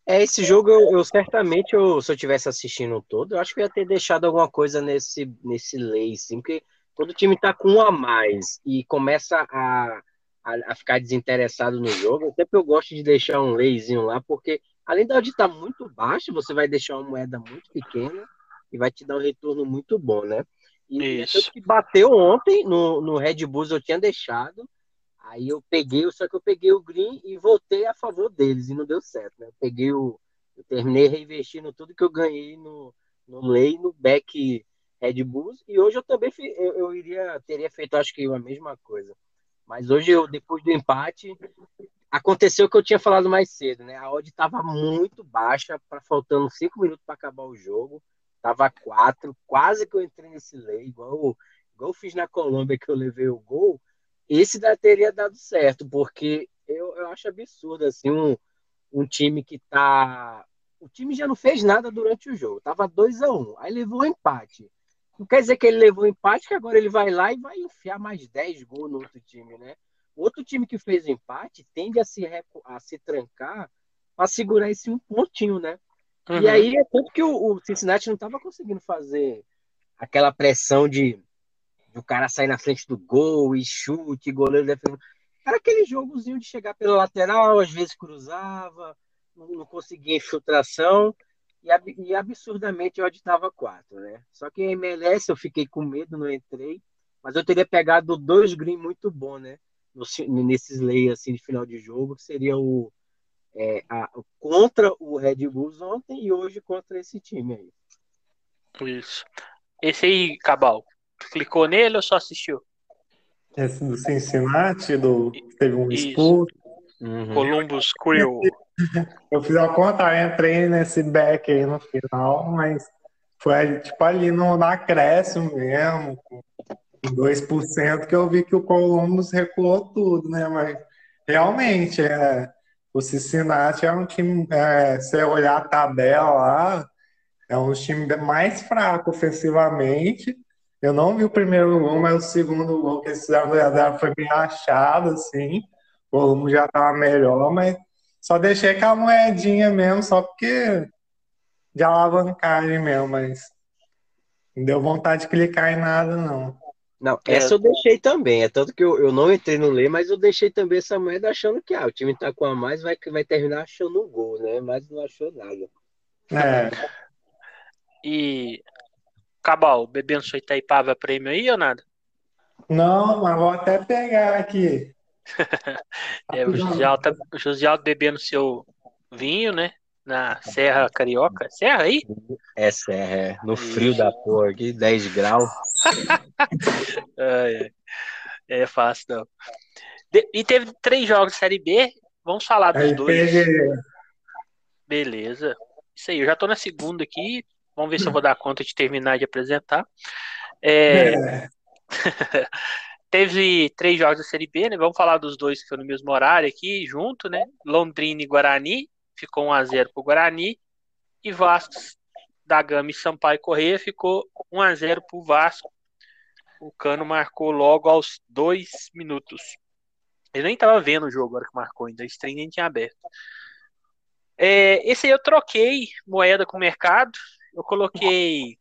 É, esse jogo eu, eu certamente, eu, se eu tivesse assistindo todo, eu acho que eu ia ter deixado alguma coisa nesse, nesse lay, sim, porque todo time tá com um a mais e começa a, a, a ficar desinteressado no jogo. Sempre eu gosto de deixar um layzinho lá, porque além da odd estar tá muito baixa, você vai deixar uma moeda muito pequena e vai te dar um retorno muito bom, né? E Isso. que bateu ontem no, no Red Bulls, eu tinha deixado. Aí eu peguei, só que eu peguei o green e voltei a favor deles e não deu certo, né? Eu peguei o. Eu terminei reinvestindo tudo que eu ganhei no, no lay, no back Red Bulls. E hoje eu também eu, eu iria, teria feito, acho que a mesma coisa. Mas hoje, eu, depois do empate, aconteceu o que eu tinha falado mais cedo, né? A odd estava muito baixa, para faltando cinco minutos para acabar o jogo. Tava quatro, quase que eu entrei nesse lay, igual, igual eu fiz na Colômbia que eu levei o gol esse da teria dado certo, porque eu, eu acho absurdo, assim, um, um time que tá. O time já não fez nada durante o jogo, tava 2 a 1 um, aí levou um empate. Não quer dizer que ele levou um empate, que agora ele vai lá e vai enfiar mais 10 gols no outro time, né? Outro time que fez o empate tende a se, a se trancar para segurar esse um pontinho, né? Uhum. E aí é tanto que o, o Cincinnati não estava conseguindo fazer aquela pressão de o cara sair na frente do gol e chute, goleiro defendendo. Era aquele jogozinho de chegar pela lateral, às vezes cruzava, não, não conseguia infiltração, e, e absurdamente eu aditava quatro, né? Só que em MLS eu fiquei com medo, não entrei, mas eu teria pegado dois green muito bom, né? No, nesses leis assim de final de jogo, que seria o, é, a, contra o Red Bulls ontem e hoje contra esse time aí. Isso. Esse aí, Cabal, clicou nele ou só assistiu? Esse do Cincinnati, do teve um expulso. Uhum. Columbus Crew. [LAUGHS] Eu fiz ao contrário, entrei nesse back aí no final, mas foi tipo ali no, no acréscimo mesmo, com 2% que eu vi que o Columbus recuou tudo, né? Mas realmente, é, o Cincinnati é um time, é, se olhar a tabela lá, é um time mais fraco ofensivamente, eu não vi o primeiro gol, mas o segundo gol que eles fizeram foi bem achado, assim. O rumo já estava melhor, mas só deixei aquela moedinha mesmo, só porque de alavancagem mesmo, mas não deu vontade de clicar em nada, não. Não, essa eu deixei também. É tanto que eu, eu não entrei no ler, mas eu deixei também essa moeda achando que ah, o time tá com a mais, vai, vai terminar achando o gol, né? Mas não achou nada. É. E Cabal, bebendo sua Itaipava prêmio aí ou nada? Não, mas vou até pegar aqui. [LAUGHS] é, o José Alto, o José Alto bebendo seu vinho, né? Na Serra Carioca. Serra aí? É Serra, é. No frio da porra aqui, 10 graus. [LAUGHS] é, é, é fácil, não. De, e teve três jogos de Série B. Vamos falar dos aí dois. Beleza. Isso aí, eu já tô na segunda aqui. Vamos ver se eu vou dar conta de terminar de apresentar. É... É. [LAUGHS] Teve três jogos da Série B, né? Vamos falar dos dois que foram no mesmo horário aqui, junto, né? Londrina e Guarani, ficou 1x0 pro Guarani. E Vasco da Gama e Sampaio Correia ficou 1x0 pro Vasco. O Cano marcou logo aos dois minutos. Ele nem tava vendo o jogo agora que marcou, ainda esse trem nem tinha aberto. É, esse aí eu troquei moeda com o mercado. Eu coloquei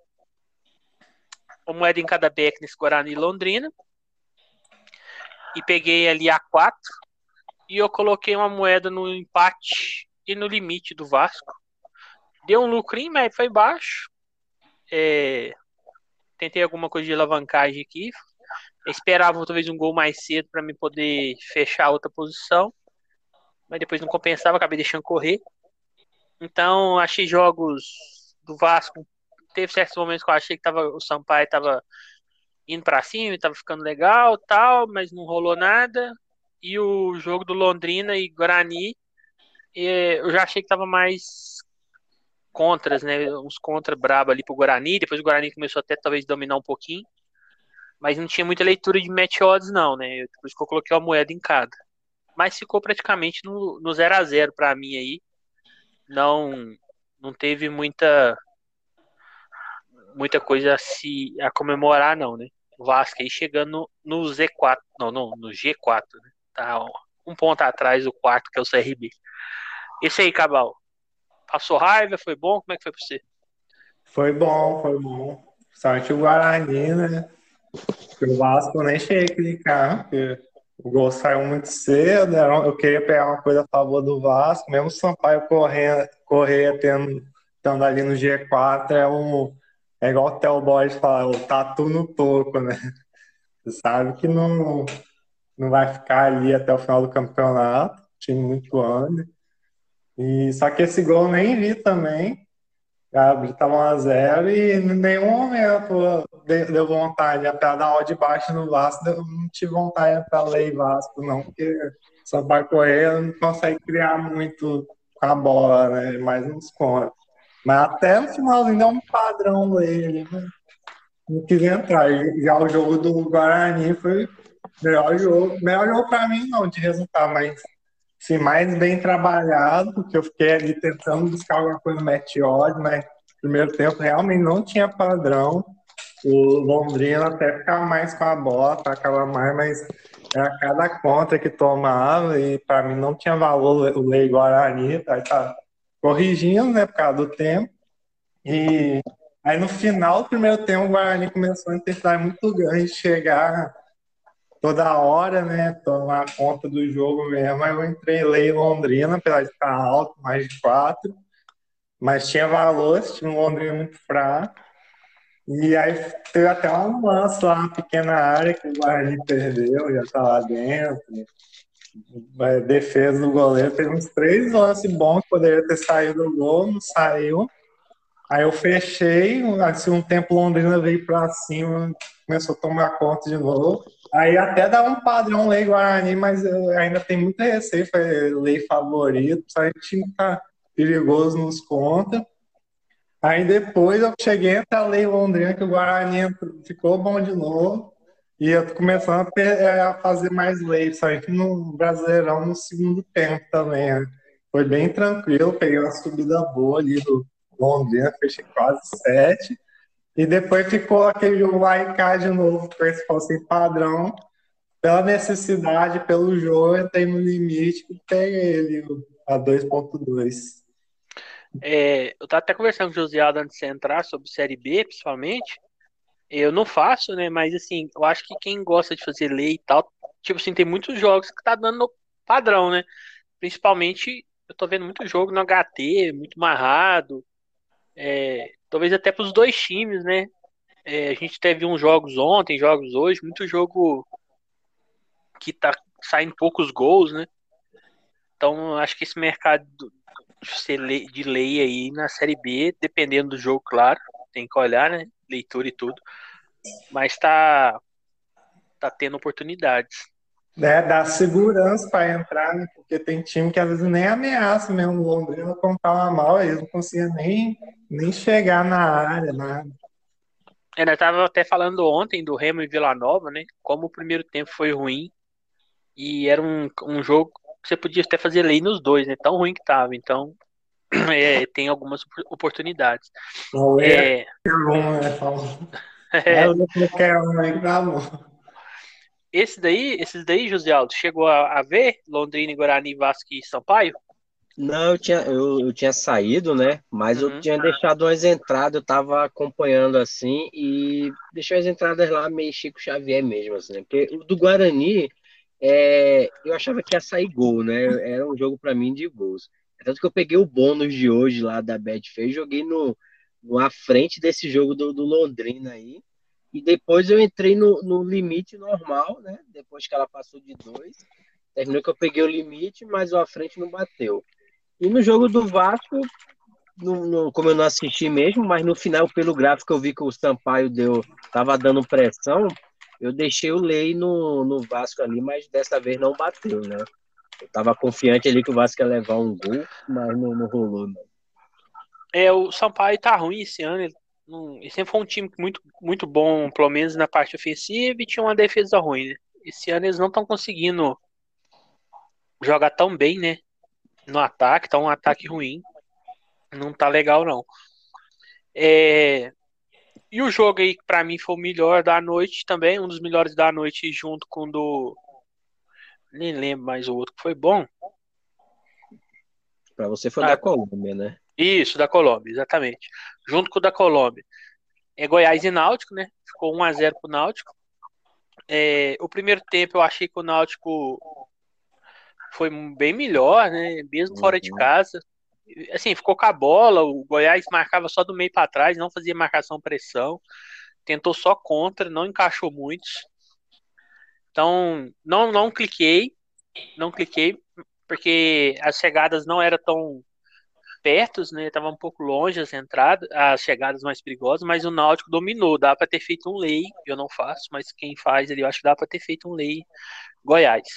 uma moeda em cada beck nesse Guarani Londrina. E peguei ali a 4 e eu coloquei uma moeda no empate e no limite do Vasco. Deu um lucrinho, mas foi baixo. É, tentei alguma coisa de alavancagem aqui. esperava talvez um gol mais cedo para me poder fechar outra posição. Mas depois não compensava, acabei deixando correr. Então achei jogos do Vasco, teve certos momentos que eu achei que tava, o Sampaio tava indo para cima, tava ficando legal, tal, mas não rolou nada. E o jogo do Londrina e Guarani, eu já achei que tava mais contras, né? Uns contra brabo ali pro Guarani. Depois o Guarani começou até talvez dominar um pouquinho. Mas não tinha muita leitura de match odds, não, né? Por isso que eu coloquei uma moeda em cada. Mas ficou praticamente no, no 0 a 0 para mim aí. Não não teve muita muita coisa a se a comemorar não, né? O Vasco aí chegando no Z4, não, não, no G4, né? Tá um ponto atrás do quarto que é o CRB. Esse aí, Cabal. Passou raiva, foi bom? Como é que foi pra você? Foi bom, foi bom. Sorte o Guarani, né? O Vasco nem cheguei a clicar, porque o gol saiu muito cedo. Eu queria pegar uma coisa a favor do Vasco, mesmo o Sampaio correr, correr tendo, estando ali no G4, é um. É igual o Theo Borges fala, o tatu no toco, né? Você sabe que não, não vai ficar ali até o final do campeonato, time muito grande. E, só que esse gol eu nem vi também. Gabriel estava 1x0 e em nenhum momento deu vontade, para dar aula de baixo no Vasco, eu não tive vontade para ler Vasco, não, porque Sampaio Correia não consegue criar muito com a bola, né? Mais uns contos. Mas até no finalzinho deu um padrão dele, né? Não quis entrar. Já o jogo do Guarani foi melhor jogo. Melhor jogo para mim, não, de resultado, mas assim, mais bem trabalhado, porque eu fiquei ali tentando buscar alguma coisa no Meteor, mas no primeiro tempo realmente não tinha padrão. O Londrina até ficava mais com a bola, atacava mais, mas era cada contra que tomava e para mim não tinha valor o Lei Guarani, tá, tá corrigindo, né, por causa do tempo. E aí no final do primeiro tempo o Guarani começou a intensidade muito grande, chegar toda hora, né? Tomar conta do jogo mesmo. Eu entrei lei Londrina, apesar de estar alto, mais de quatro. Mas tinha valores, tinha um Londrina muito fraco. E aí teve até um lance lá, uma pequena área que o Guarani perdeu, já tá lá dentro. Defesa do goleiro, teve uns três lances bons que poderia ter saído do gol, não saiu. Aí eu fechei, assim, um tempo Londrina veio para cima, começou a tomar conta de novo. Aí até dá um padrão lei Guarani, mas ainda tem muita receita, lei favorito, só a gente tá perigoso nos conta. Aí depois eu cheguei até a lei Londrina, que o Guarani ficou bom de novo. E eu tô começando a, é, a fazer mais leis, só que no Brasileirão no segundo tempo também. Né? Foi bem tranquilo, peguei uma subida boa ali do Londrina, fechei quase sete. E depois ficou aquele jogo lá em cá de novo, que se fosse padrão. Pela necessidade, pelo jogo, entrei no limite e peguei ele a 2.2. É, eu tava até conversando com o Josiado antes de entrar sobre Série B, principalmente. Eu não faço, né? Mas assim, eu acho que quem gosta de fazer lei e tal, tipo assim, tem muitos jogos que tá dando padrão, né? Principalmente, eu tô vendo muito jogo no HT, muito marrado. É, talvez até para os dois times, né? É, a gente teve uns jogos ontem, jogos hoje, muito jogo que tá saindo poucos gols, né? Então acho que esse mercado de lei aí na Série B, dependendo do jogo, claro, tem que olhar, né? Leitura e tudo, mas tá tá tendo oportunidades. É, dá segurança para entrar, né? Porque tem time que às vezes nem ameaça mesmo o Londrina comprar uma mal, eles não conseguiam nem, nem chegar na área, nada. É, nós tava até falando ontem do Remo e Vila Nova, né? Como o primeiro tempo foi ruim. E era um, um jogo que você podia até fazer lei nos dois, né? Tão ruim que tava. Então, [CLEARS THROAT] é, tem algumas oportunidades. Não é, é... Um, né? [LAUGHS] É, qualquer um aí, tá bom. Esse daí, esses daí, José Aldo, chegou a, a, ver Londrina, Guarani, Vasco e Sampaio? Não, eu tinha, eu, eu tinha saído, né? Mas uhum. eu tinha deixado umas entradas, eu tava acompanhando assim e deixei as entradas lá meio Chico Xavier mesmo, assim, né? Porque o do Guarani, é, eu achava que ia sair gol, né? Era um jogo para mim de gols. Tanto que eu peguei o bônus de hoje lá da Betfair e joguei no, no à frente desse jogo do, do Londrina aí. E depois eu entrei no, no limite normal, né? Depois que ela passou de dois. Terminou que eu peguei o limite, mas o à frente não bateu. E no jogo do Vasco, no, no, como eu não assisti mesmo, mas no final, pelo gráfico, eu vi que o Sampaio deu, tava dando pressão. Eu deixei o Lei no, no Vasco ali, mas dessa vez não bateu, né? Eu tava confiante ali que o Vasco ia levar um gol, mas não, não rolou, não. É, o Sampaio tá ruim esse ano, ele não, ele sempre foi um time muito, muito bom, pelo menos na parte ofensiva, e tinha uma defesa ruim, né? Esse ano eles não estão conseguindo jogar tão bem, né? No ataque, tá um ataque ruim. Não tá legal, não. É... E o jogo aí, para mim, foi o melhor da noite também, um dos melhores da noite, junto com o do. Nem lembro mais o outro que foi bom. Para você foi ah, da Colômbia, né? Isso, da Colômbia, exatamente. Junto com o da Colômbia. É Goiás e Náutico, né? Ficou 1x0 pro Náutico. É, o primeiro tempo eu achei que o Náutico foi bem melhor, né? Mesmo fora de uhum. casa assim, ficou com a bola, o Goiás marcava só do meio para trás, não fazia marcação pressão, tentou só contra, não encaixou muitos. Então, não não cliquei, não cliquei porque as chegadas não eram tão perto, né? Tava um pouco longe as entradas, as chegadas mais perigosas, mas o Náutico dominou, dá para ter feito um lei, eu não faço, mas quem faz ele eu acho que dá para ter feito um lei Goiás.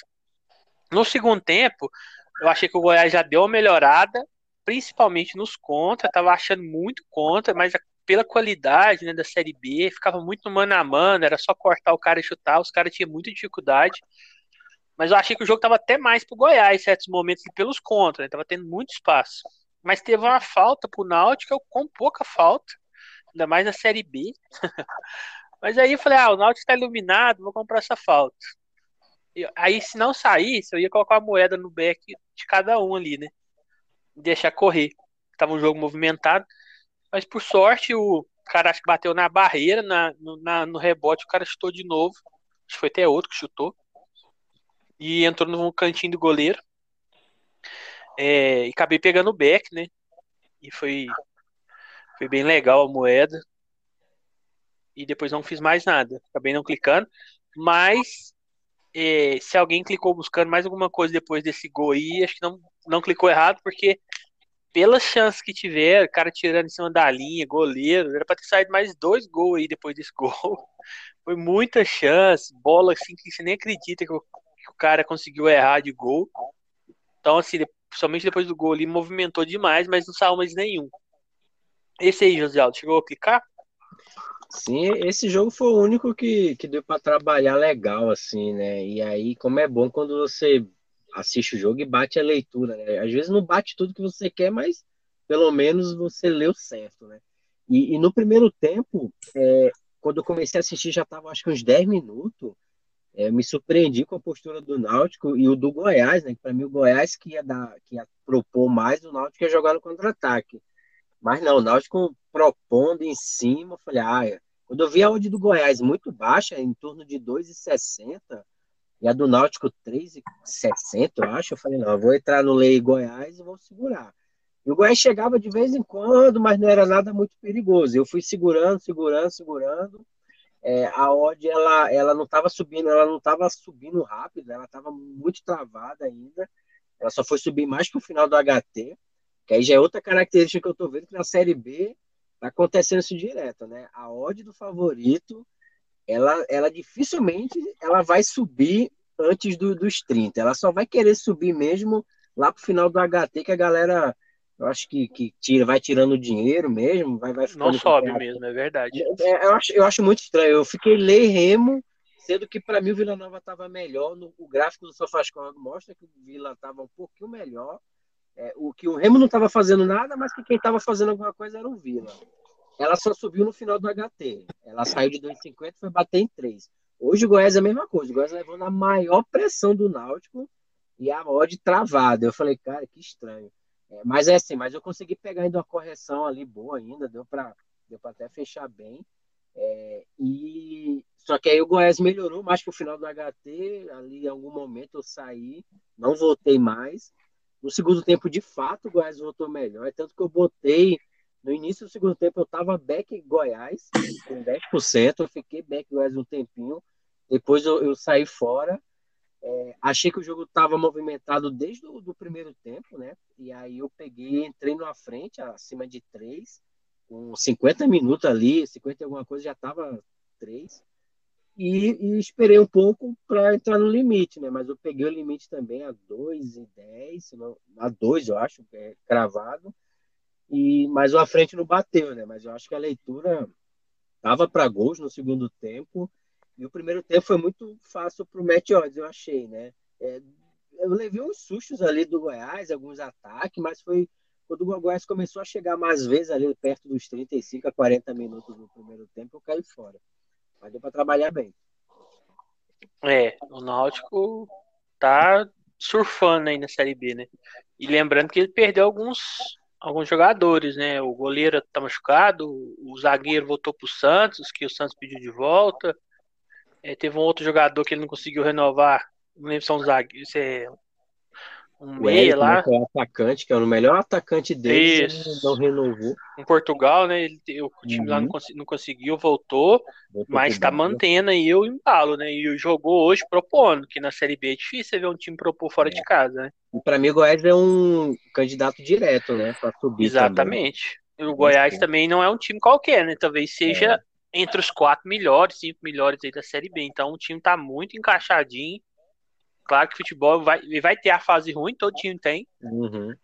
No segundo tempo, eu achei que o Goiás já deu uma melhorada, principalmente nos contra, tava achando muito contra, mas pela qualidade né, da Série B, ficava muito mano a mano, era só cortar o cara e chutar, os caras tinham muita dificuldade. Mas eu achei que o jogo tava até mais pro Goiás em certos momentos pelos contra, né, tava tendo muito espaço. Mas teve uma falta pro Náutico, com pouca falta, ainda mais na Série B. [LAUGHS] mas aí eu falei, ah, o Náutico tá iluminado, vou comprar essa falta. E, aí se não saísse, eu ia colocar a moeda no back de cada um ali, né? deixar correr. Tava um jogo movimentado. Mas por sorte, o cara acho que bateu na barreira, na, no, na, no rebote, o cara chutou de novo. Acho que foi até outro que chutou. E entrou no cantinho do goleiro. É, e acabei pegando o back, né? E foi, foi bem legal a moeda. E depois não fiz mais nada. Acabei não clicando. Mas é, se alguém clicou buscando mais alguma coisa depois desse gol aí, acho que não, não clicou errado, porque pelas chances que tiver, cara tirando em cima da linha, goleiro, era para ter saído mais dois gols aí depois desse gol. [LAUGHS] Foi muita chance, bola assim que você nem acredita que o, que o cara conseguiu errar de gol. Então, assim, somente depois do gol ali movimentou demais, mas não saiu mais nenhum. Esse aí, José Aldo, chegou a clicar? Sim, esse jogo foi o único que, que deu para trabalhar legal, assim, né? E aí, como é bom quando você assiste o jogo e bate a leitura, né? Às vezes não bate tudo que você quer, mas pelo menos você leu certo, né? E, e no primeiro tempo, é, quando eu comecei a assistir, já estava acho que uns 10 minutos. É, me surpreendi com a postura do Náutico e o do Goiás, né? Para mim, o Goiás que ia, dar, que ia propor mais, o Náutico ia jogar no contra-ataque. Mas não, o Náutico propondo em cima, eu falei, ah, quando eu vi a odd do Goiás muito baixa, em torno de 2,60, e a do Náutico 3,60, eu acho, eu falei, não, eu vou entrar no Lei Goiás e vou segurar. E o Goiás chegava de vez em quando, mas não era nada muito perigoso. Eu fui segurando, segurando, segurando. É, a odd, ela, ela não estava subindo, ela não estava subindo rápido, ela estava muito travada ainda. Ela só foi subir mais que o final do HT, que aí já é outra característica que eu estou vendo que na Série B tá acontecendo isso direto, né? A odd do favorito, ela, ela dificilmente ela vai subir antes do, dos 30. Ela só vai querer subir mesmo lá pro final do HT, que a galera, eu acho que, que tira, vai tirando dinheiro mesmo, vai, vai Não sobe mesmo, é verdade. É, eu, acho, eu acho muito estranho. Eu fiquei lei remo, sendo que para mim o Vila Nova estava melhor. No, o gráfico do SofaScore mostra que o Vila estava um pouquinho melhor. É, o que o Remo não estava fazendo nada, mas que quem estava fazendo alguma coisa era o Vila. Ela só subiu no final do HT. Ela saiu de 2,50 e foi bater em 3. Hoje o Goiás é a mesma coisa. O Goiás levou na maior pressão do Náutico e a odd travada. Eu falei, cara, que estranho. É, mas é assim, mas eu consegui pegar ainda uma correção ali boa ainda, deu para deu até fechar bem. É, e só que aí o Goiás melhorou mais pro final do HT. Ali em algum momento eu saí, não voltei mais. No segundo tempo, de fato, o Goiás voltou melhor. É tanto que eu botei. No início do segundo tempo, eu estava back Goiás, com 10%. Eu fiquei back Goiás um tempinho. Depois eu, eu saí fora. É, achei que o jogo estava movimentado desde o primeiro tempo, né? E aí eu peguei, entrei na frente, acima de 3, com 50 minutos ali, 50 e alguma coisa, já estava 3 e, e esperei um pouco para entrar no limite, né? Mas eu peguei o limite também a 2 e 10, a 2 eu acho, é cravado. E mas o frente não bateu, né? Mas eu acho que a leitura tava para gols no segundo tempo. E o primeiro tempo foi muito fácil para o Matt Odds, eu achei, né? É, eu levei uns sustos ali do Goiás, alguns ataques, mas foi, Quando o Goiás começou a chegar mais vezes ali perto dos 35 a 40 minutos no primeiro tempo, eu caí fora. Mas deu para trabalhar bem. É, o Náutico tá surfando aí na Série B, né? E lembrando que ele perdeu alguns, alguns jogadores, né? O goleiro tá machucado, o zagueiro voltou pro Santos, que o Santos pediu de volta. É, teve um outro jogador que ele não conseguiu renovar. Não lembro se é um zagueiro, se é um meia lá. que é o atacante, que é o melhor atacante dele, Isso. não renovou. Em Portugal, né? Ele, o time lá não, Uhum. consi- não conseguiu, voltou, mas tá Bahia. mantendo aí o embalo, né? E jogou hoje propondo, que na Série B é difícil você ver um time propor fora de casa, né? E pra mim, o Goiás é um candidato direto, né? Pra subir também. Exatamente. E o Goiás também não é um time qualquer, né? Talvez É. seja entre os quatro melhores, cinco melhores aí da Série B. Então o time tá muito encaixadinho. Claro que futebol vai, vai ter a fase ruim, todo time tem. Uhum.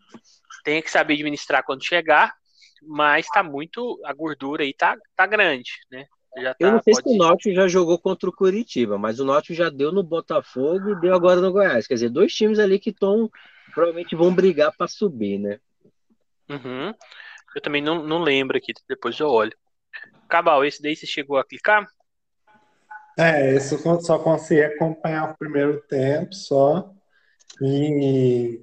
Tem que saber administrar quando chegar, mas tá muito. A gordura aí tá, tá grande, né? Já Eu tá, não sei pode- se o Náutico já jogou contra o Curitiba, mas o Náutico já deu no Botafogo e deu agora no Goiás. Quer dizer, dois times ali que estão provavelmente vão brigar para subir, né? Uhum. Eu também não, não lembro aqui, depois eu olho. Cabal, esse daí você chegou a clicar? É, eu só consegui acompanhar o primeiro tempo só. E,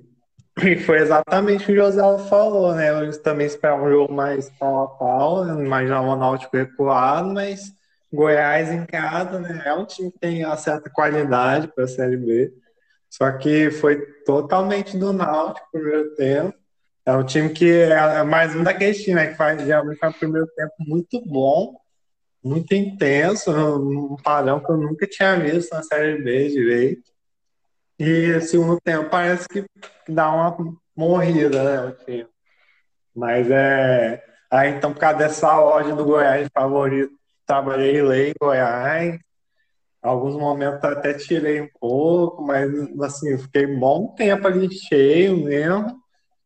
e foi exatamente o que o José falou, né? Eu também esperava um jogo mais pau a pau, imaginava o Náutico recuado, mas Goiás em casa, né? É um time que tem uma certa qualidade para a Série B. Só que foi totalmente do Náutico o primeiro tempo. É um time que é mais um daqueles times né, que faz geralmente faz um primeiro tempo muito bom muito intenso, um padrão que eu nunca tinha visto na Série B direito. E segundo tempo parece que dá uma morrida, né, o time. Mas é. Aí então, por causa dessa ordem do Goiás favorito, trabalhei lá em Goiás. Alguns momentos até tirei um pouco, mas assim, fiquei bom tempo ali cheio mesmo.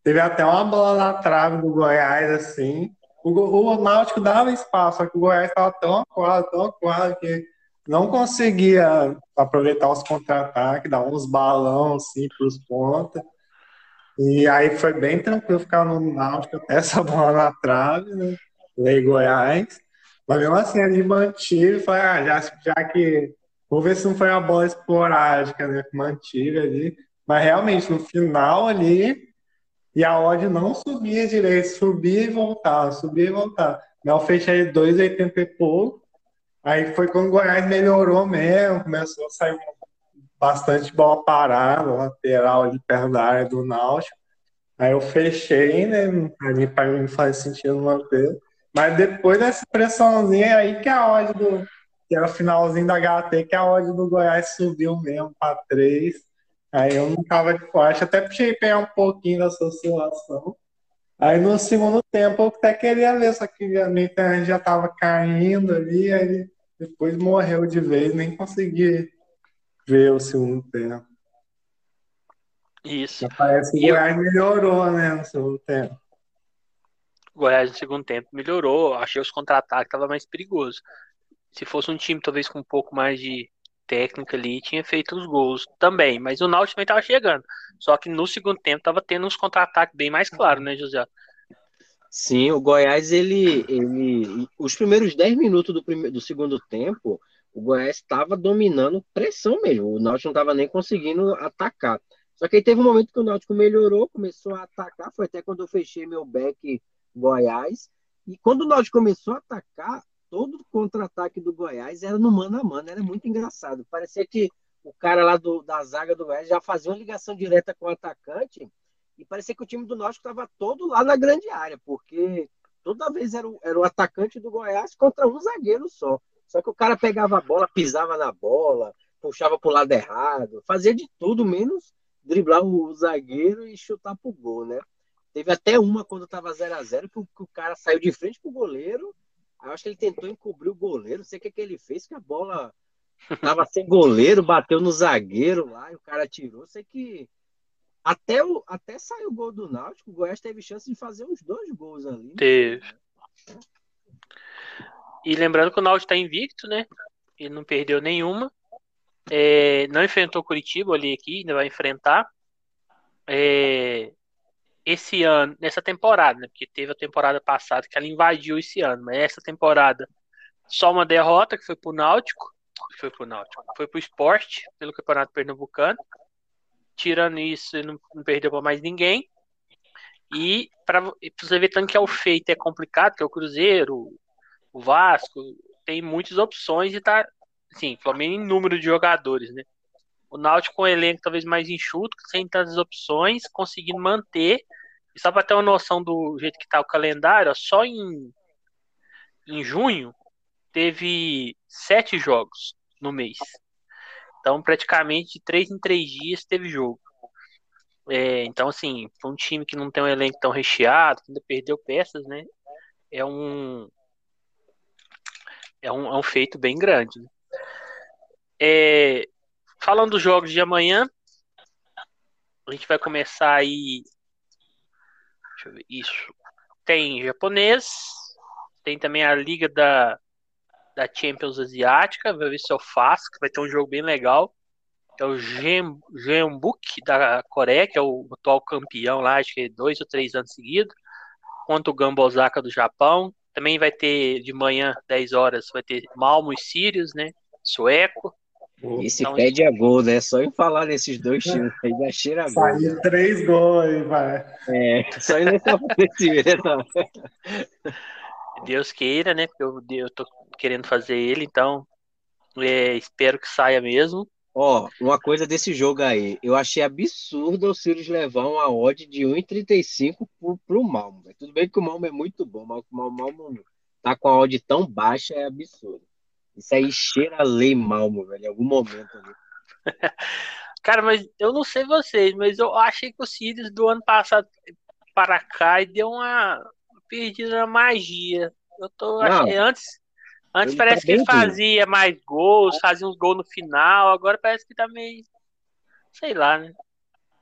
Teve até uma bola na trave do Goiás, assim. O, o Náutico dava espaço, só que o Goiás estava tão aquado, tão aquado, que não conseguia aproveitar os contra-ataques, dar uns balão assim para os pontas. E aí foi bem tranquilo ficar no Náutico até essa [LAUGHS] bola na trave, né? Lei Goiás. Mas mesmo assim, ali mantive, falei, ah, já, já que. Vou ver se não foi uma bola esporádica, né? Mantive ali. Mas realmente, no final ali, e a odd não subia direito, subia e voltava, subia e voltava. Eu fechei 2,80 e pouco. Aí foi quando o Goiás melhorou mesmo, começou a sair bastante bola parada, lateral ali perto da área do Náutico. Aí eu fechei, né? Ali para mim faz sentido manter. Mas depois dessa pressãozinha aí que a odd do. Que era o finalzinho da HT, que a odd do Goiás subiu mesmo para 3. Aí eu não tava de forte, até puxei pegar um pouquinho dessa oscilação. Aí no segundo tempo eu até queria ver, só que a minha internet já tava caindo ali, aí depois morreu de vez, nem consegui ver o segundo tempo. Isso. Já parece que o Goiás melhorou, né, no segundo tempo. Goiás no segundo tempo melhorou. Achei os contra-ataques tava mais perigoso. Se fosse um time talvez com um pouco mais de técnica ali, tinha feito os gols também. Mas o Náutico também tava chegando. Só que no segundo tempo tava tendo uns contra-ataques bem mais claros, né, José? Sim, o Goiás, ele, ele. Os primeiros 10 minutos do, prime... do segundo tempo, o Goiás estava dominando pressão mesmo. O Náutico não estava nem conseguindo atacar. Só que aí teve um momento que o Náutico melhorou, começou a atacar. Foi até quando eu fechei meu back Goiás. E quando o Náutico começou a atacar, todo o contra-ataque do Goiás era no mano a mano. Era muito engraçado. Parecia que o cara lá do, da zaga do Goiás já fazia uma ligação direta com o atacante. E parecia que o time do Náutico estava todo lá na grande área, porque toda vez era o, era o atacante do Goiás contra um zagueiro só. Só que o cara pegava a bola, pisava na bola, puxava para o lado errado, fazia de tudo, menos driblar o zagueiro e chutar pro gol, né? Teve até uma quando estava 0 a 0 que, que, o cara saiu de frente pro goleiro. Eu acho que ele tentou encobrir o goleiro, não sei o que, que ele fez, que a bola tava sem goleiro, bateu no zagueiro lá e o cara tirou. Sei que até, o, até saiu o gol do Náutico, o Goiás teve chance de fazer uns dois gols ali. Né? Teve. E lembrando que o Náutico tá invicto, né? Ele não perdeu nenhuma. É, não enfrentou Curitiba ali aqui, ainda vai enfrentar. É, esse ano, nessa temporada, né? Porque teve a temporada passada que ela invadiu esse ano, mas essa temporada só uma derrota que foi pro Náutico, foi pro Náutico, foi pro esporte pelo Campeonato Pernambucano. Tirando isso, não, não perdeu para mais ninguém. E para você ver tanto que é o feito é complicado, que é o Cruzeiro, o Vasco, tem muitas opções e tá, assim, Flamengo em número de jogadores, né? O Náutico com um elenco talvez mais enxuto, sem tantas opções, conseguindo manter. E só para ter uma noção do jeito que tá o calendário, ó, só em, em junho teve sete jogos no mês. Então, praticamente de três em três dias teve jogo. É, então, assim, para um time que não tem um elenco tão recheado, que ainda perdeu peças, né? É um, é um, é um feito bem grande. Né? É, falando dos jogos de amanhã, a gente vai começar aí. Deixa eu ver, isso. Tem japonês, tem também a Liga da, da Champions Asiática, vai ver se eu faço, que vai ter um jogo bem legal. É o Jeonbuk da Coreia, que é o atual campeão lá, acho que é dois ou três anos seguidos, contra o Gamba Osaka do Japão. Também vai ter de manhã, 10 horas, vai ter Malmo e Sirius, né? Sueco. E se então, pede a gol, né? Só em falar nesses dois times aí já cheira a gol. Sai três gols aí, vai. É, só em nessa [LAUGHS] né? Deus queira, né? Porque eu, eu tô querendo fazer ele, então é, espero que saia mesmo. Ó, uma coisa desse jogo aí, eu achei absurdo o Sirius levar uma odd de 1,35 pro, pro Malmo. Tudo bem que o Malmo é muito bom, mas o Malmo tá com a odd tão baixa é absurdo. Isso aí cheira a lei Malmo, velho, em algum momento ali. [LAUGHS] Cara, mas eu não sei vocês, mas eu achei que o Sirius do ano passado para cá e deu uma perdida na magia. Eu tô achei, antes Antes ele parece tá que fazia mais gols, fazia uns gols no final, agora parece que tá meio. Sei lá, né?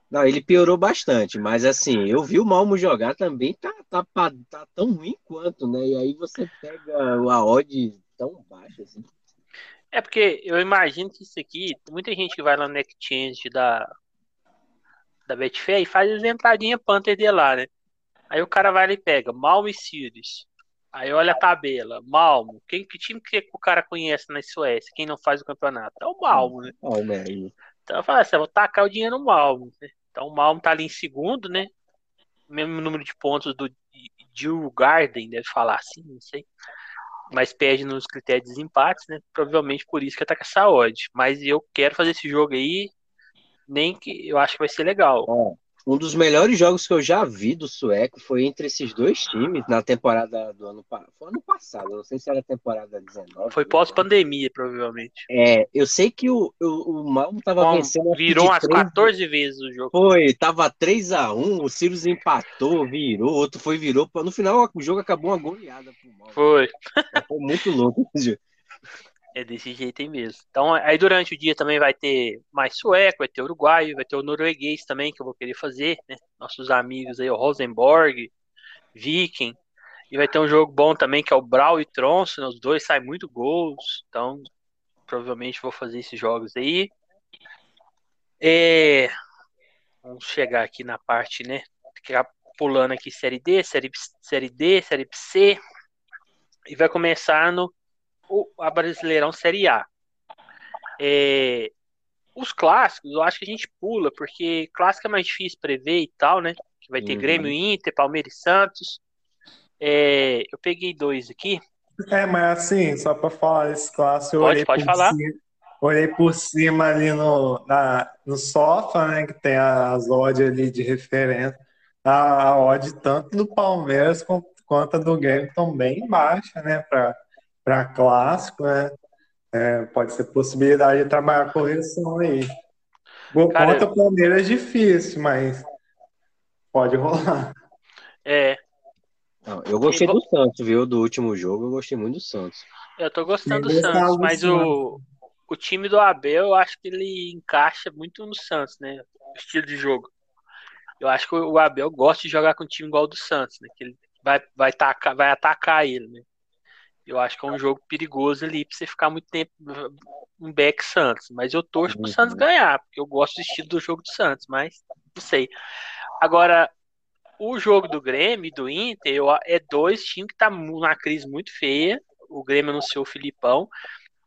Não, ele piorou bastante, mas assim, eu vi o Malmo jogar também, tá, tá, tá tão ruim quanto, né? E aí você pega a odd tão assim. É porque eu imagino que isso aqui, muita gente que vai lá no Exchange da, da Betfair e faz as entradinhas Panther de lá, né? Aí o cara vai lá e pega Malmo e Sirius. Aí olha a tabela. Malmo. Quem, que time que o cara conhece na Suécia? Quem não faz o campeonato? É o Malmo, né? Aí. Então eu falo assim, eu vou tacar o dinheiro no Malmo. Né? Então o Malmo tá ali em segundo, né? Mesmo número de pontos do Jill Garden, deve falar assim, não sei. Mas perde nos critérios de desempates, né? Provavelmente por isso que com essa odd. Mas eu quero fazer esse jogo aí. Nem que eu acho que vai ser legal. É. Um dos melhores jogos que eu já vi do sueco foi entre esses dois times na temporada do ano, foi ano passado. Não sei se era temporada 19. Foi pós-pandemia, provavelmente. É, eu sei que o, o, o Malmo tava Bom, vencendo. Virou umas 3... 14 vezes o jogo. Foi, tava 3 a 1 o Sirius empatou, virou, outro foi, virou. No final o jogo acabou uma goleada pro Malmo. Foi. Foi muito louco esse jogo. É desse jeito aí mesmo. Então, aí durante o dia também vai ter mais sueco, vai ter uruguaio, vai ter o norueguês também, que eu vou querer fazer, né? Nossos amigos aí, o Rosenborg, Viking. E vai ter um jogo bom também, que é o Brau e Tronso, né? Os dois saem muito gols. Então, provavelmente vou fazer esses jogos aí. É... Vamos chegar aqui na parte, né? Ficar pulando aqui Série D, Série, série D, Série C. E vai começar no o a Brasileirão Série A. É, os clássicos, eu acho que a gente pula, porque clássico é mais difícil prever e tal, né? Que vai ter uhum. Grêmio Inter, Palmeiras e Santos. É, eu peguei dois aqui. É, mas assim, só para falar esse clássico, eu pode, olhei pode falar. Cima, olhei por cima ali no, na, no sofá, né? Que tem as odds ali de referência. A, a odd tanto do Palmeiras quanto a do Grêmio estão bem baixa, né? Para para clássico, né? É, pode ser possibilidade de trabalhar correção aí. Cara, Contra o Palmeiras é difícil, mas pode rolar. É. Não, eu gostei do Santos, viu? Do último jogo, eu gostei muito do Santos. Eu tô gostando do Santos, mas o, o time do Abel, eu acho que ele encaixa muito no Santos, né? O estilo de jogo. Eu acho que o Abel gosta de jogar com um time igual ao do Santos, né? Que ele vai, vai, tacar, vai atacar ele, né? Eu acho que é um jogo perigoso ali pra você ficar muito tempo um back Santos. Mas eu torço pro Santos uhum. ganhar, porque eu gosto do estilo do jogo do Santos, mas não sei. Agora, o jogo do Grêmio e do Inter eu, é dois times que tá numa crise muito feia. O Grêmio anunciou o Filipão.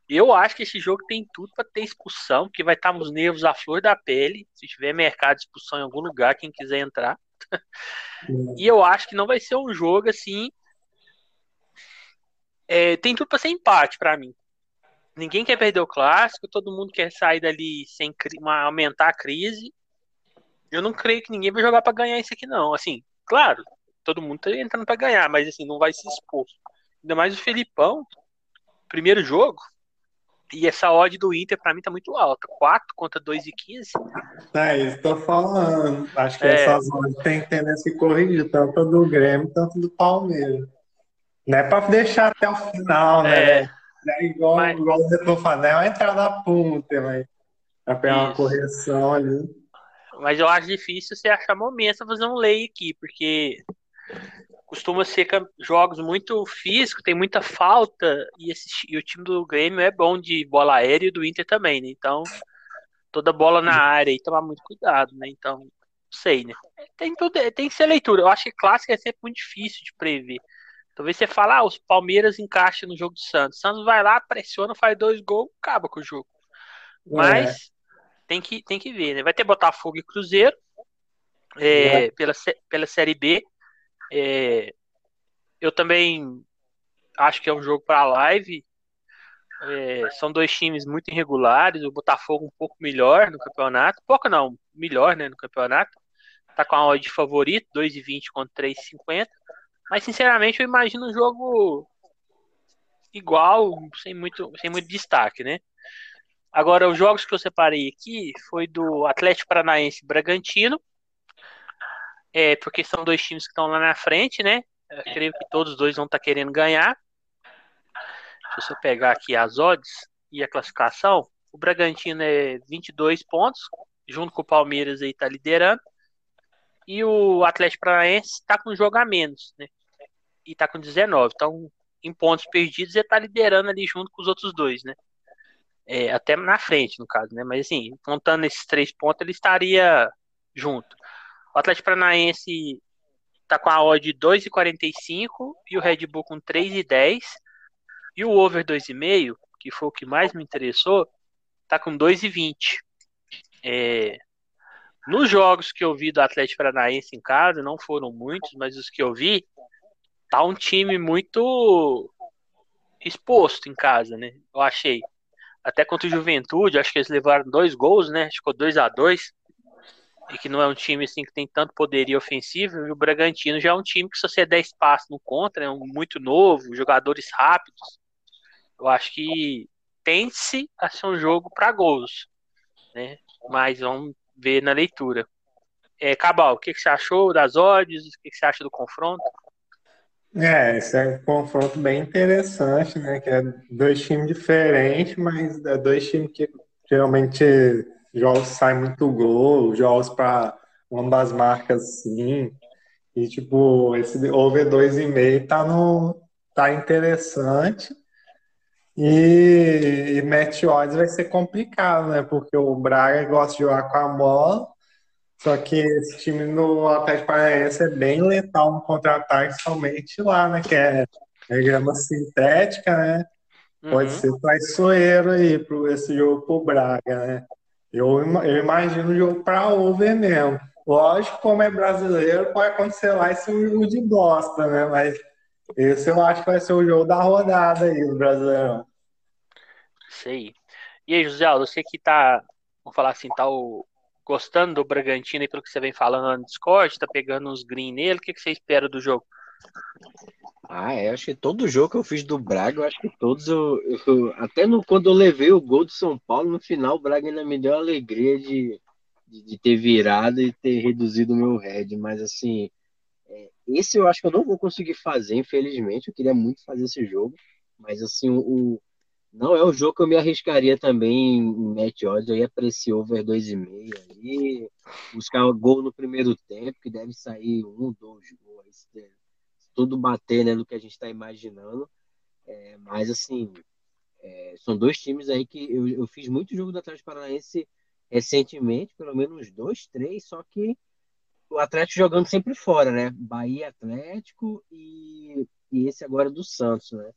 Eu acho que esse jogo tem tudo para ter expulsão, porque vai estar tá nos nervos à flor da pele. Se tiver mercado de expulsão em algum lugar, quem quiser entrar. e eu acho que não vai ser um jogo assim. É, tem tudo para ser empate para mim. Ninguém quer perder o clássico, todo mundo quer sair dali sem uma, aumentar a crise. Eu não creio que ninguém vai jogar para ganhar isso aqui, não. Assim, claro, todo mundo tá entrando para ganhar, mas assim, não vai se expor. Ainda mais o Felipão, primeiro jogo, e essa odd do Inter, para mim, tá muito alta. 4 contra 2,15. É isso, tô falando. Acho que é. essas odds tem tendência a corrigir, tanto do Grêmio, tanto do Palmeiras. Não é para deixar até o final, né? É, é igual, mas... igual o Retrofanel, é uma entrada punta, mas pra pegar uma correção ali. Mas eu acho difícil você achar momento pra fazer um lay aqui, porque costuma ser jogos muito físicos, tem muita falta, e, esse, e o time do Grêmio é bom de bola aérea e do Inter também, né? Então, toda bola na área e tomar muito cuidado, né? Então, não sei, né? Tem, tudo, tem que ser leitura. Eu acho que clássico é sempre muito difícil de prever. Talvez você fala, ah, os Palmeiras encaixam no jogo do Santos. Santos vai lá, pressiona, faz dois gols, acaba com o jogo. É. Mas é. tem, que, tem que ver, né? Vai ter Botafogo e Cruzeiro é, é. Pela, pela Série B. É, eu também acho que é um jogo para live. É, são dois times muito irregulares. O Botafogo um pouco melhor no campeonato. Pouco não, melhor né, no campeonato. Tá com a odd favorito, 2,20 contra 3,50. Mas sinceramente eu imagino um jogo igual, sem muito, sem muito destaque, né? Agora, os jogos que eu separei aqui foi do Atlético Paranaense Bragantino é, porque são dois times que estão lá na frente, né? Eu creio que todos os dois vão estar tá querendo ganhar. Deixa eu pegar aqui as odds e a classificação. O Bragantino é 22 pontos, junto com o Palmeiras aí tá liderando. E o Atlético Paranaense está com um jogo a menos, né? E tá com 19. Então, em pontos perdidos, ele tá liderando ali junto com os outros dois, né? É, até na frente, no caso, né? Mas assim, contando esses três pontos, ele estaria junto. O Atlético Paranaense tá com a odd de 2,45 e o Red Bull com 3,10. E o over 2,5, que foi o que mais me interessou, tá com 2,20. É, nos jogos que eu vi do Atlético Paranaense em casa, não foram muitos, mas os que eu vi, tá um time muito exposto em casa, né? Eu achei. Até contra o Juventude, acho que eles levaram dois gols, né? Ficou 2 a 2 e que não é um time assim que tem tanto poderio ofensivo, e o Bragantino já é um time que se você der espaço no contra, é um muito novo, jogadores rápidos. Eu acho que tem-se a ser um jogo para gols, né? Mas vamos ver na leitura. É, Cabal, o que, que você achou das odds? O que, que você acha do confronto? É, esse é um confronto bem interessante, né? Que é dois times diferentes, mas é dois times que geralmente jogos sai muito gol, jogos para ambas marcas sim. E tipo, esse over 2,5 tá no tá interessante. E, e match odds vai ser complicado, né? Porque o Braga gosta de jogar com a bola. Só que esse time no Atlético Paranaense é bem letal no contra-ataque, somente lá, né? Que é, é grama sintética, né? Pode uhum. ser traiçoeiro aí para esse jogo pro Braga, né? Eu, eu imagino o jogo para over mesmo. Lógico, como é brasileiro, pode acontecer lá esse jogo de bosta, né? Mas esse eu acho que vai ser o jogo da rodada aí do Brasileirão. Sei. E aí, José Aldo, você que tá, vamos falar assim, tá o, gostando do Bragantino e pelo que você vem falando no Discord, tá pegando uns green nele, o que, que você espera do jogo? Ah, é, acho que todo jogo que eu fiz do Braga, eu acho que todos eu, eu, até no, quando eu levei o gol do São Paulo, no final o Braga ainda me deu a alegria de, de, de ter virado e ter reduzido o meu head, mas assim, esse eu acho que eu não vou conseguir fazer, infelizmente, eu queria muito fazer esse jogo, mas assim, o, não é o jogo que eu me arriscaria também em match odds, eu ia para esse over 2,5 ali, buscar o gol no primeiro tempo, que deve sair um, dois gols, tudo bater né, do que a gente está imaginando. É, mas, assim, é, são dois times aí que eu, eu fiz muito jogo do Atlético Paranaense recentemente, pelo menos dois, três, só que o Atlético jogando sempre fora, né? Bahia Atlético e, e esse agora do Santos, né?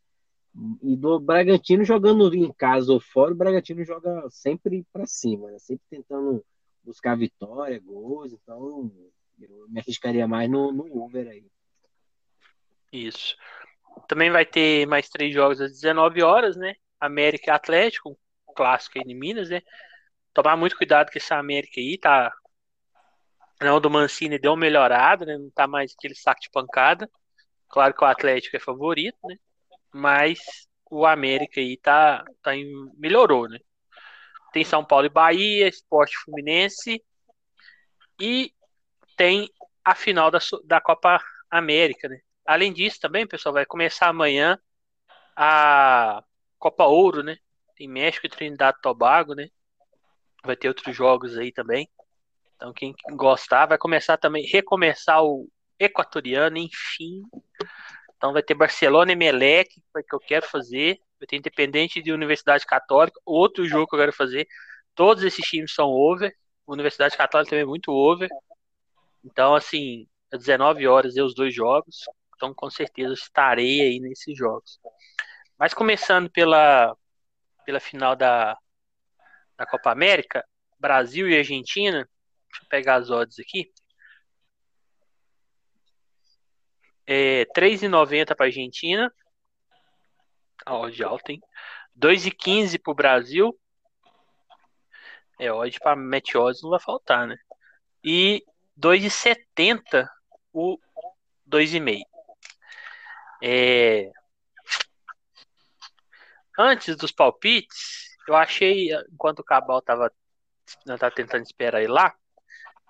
E do Bragantino jogando em casa ou fora, o Bragantino joga sempre para cima, né? Sempre tentando buscar vitória, gols, então eu me arriscaria mais no, no over aí. Isso. Também vai ter mais três jogos às 19 horas, né? América e Atlético, clássico aí de Minas, né? Tomar muito cuidado com essa América aí, tá? Não, do Mancini deu uma melhorada, né? Não tá mais aquele saco de pancada. Claro que o Atlético é favorito, né? Mas o América aí tá, tá em, melhorou, né? Tem São Paulo e Bahia, Esporte Fluminense e tem a final da, da Copa América, né? Além disso, também, pessoal, vai começar amanhã a Copa Ouro, né? Tem México e Trinidade e Tobago, né? Vai ter outros jogos aí também. Então, quem gostar, vai começar também, recomeçar o equatoriano, enfim. Então, vai ter Barcelona e Melec, que eu quero fazer. Vai ter Independente de Universidade Católica, outro jogo que eu quero fazer. Todos esses times são over. Universidade Católica também é muito over. Então, assim, às 19 horas eu os dois jogos. Então, com certeza, estarei aí nesses jogos. Mas começando pela, pela final da, da Copa América, Brasil e Argentina. Deixa eu pegar as odds aqui. É, 3,90 para a Argentina. A odd alta, hein? 2,15 para o Brasil. É, odd para Meteose não vai faltar, né? E 2,70 o 2,5. É... Antes dos palpites, eu achei, enquanto o Cabal tava, tava tentando esperar ir lá,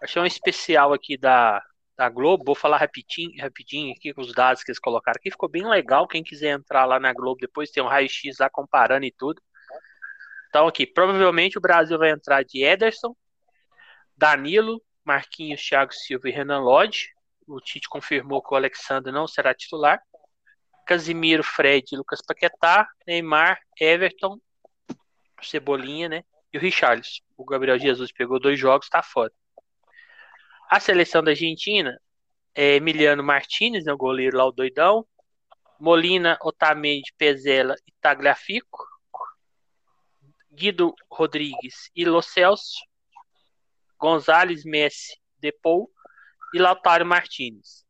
achei um especial aqui da, da Globo, vou falar rapidinho, rapidinho aqui com os dados que eles colocaram aqui, ficou bem legal, quem quiser entrar lá na Globo depois tem um raio-x lá comparando e tudo. Então aqui, provavelmente o Brasil vai entrar de Ederson, Danilo, Marquinhos, Thiago Silva e Renan Lodge. O Tite confirmou que o Alexandre não será titular. Casimiro, Fred, Lucas Paquetá, Neymar, Everton, Cebolinha, né? E o Richarlison. O Gabriel Jesus pegou dois jogos, tá fora. A seleção da Argentina é Emiliano Martinez, né, o goleiro lá, o doidão. Molina, Otamendi, Pezela e Tagliafico. Guido Rodrigues e Lo Celso. Gonzalez, Messi, Depou e Lautaro Martinez.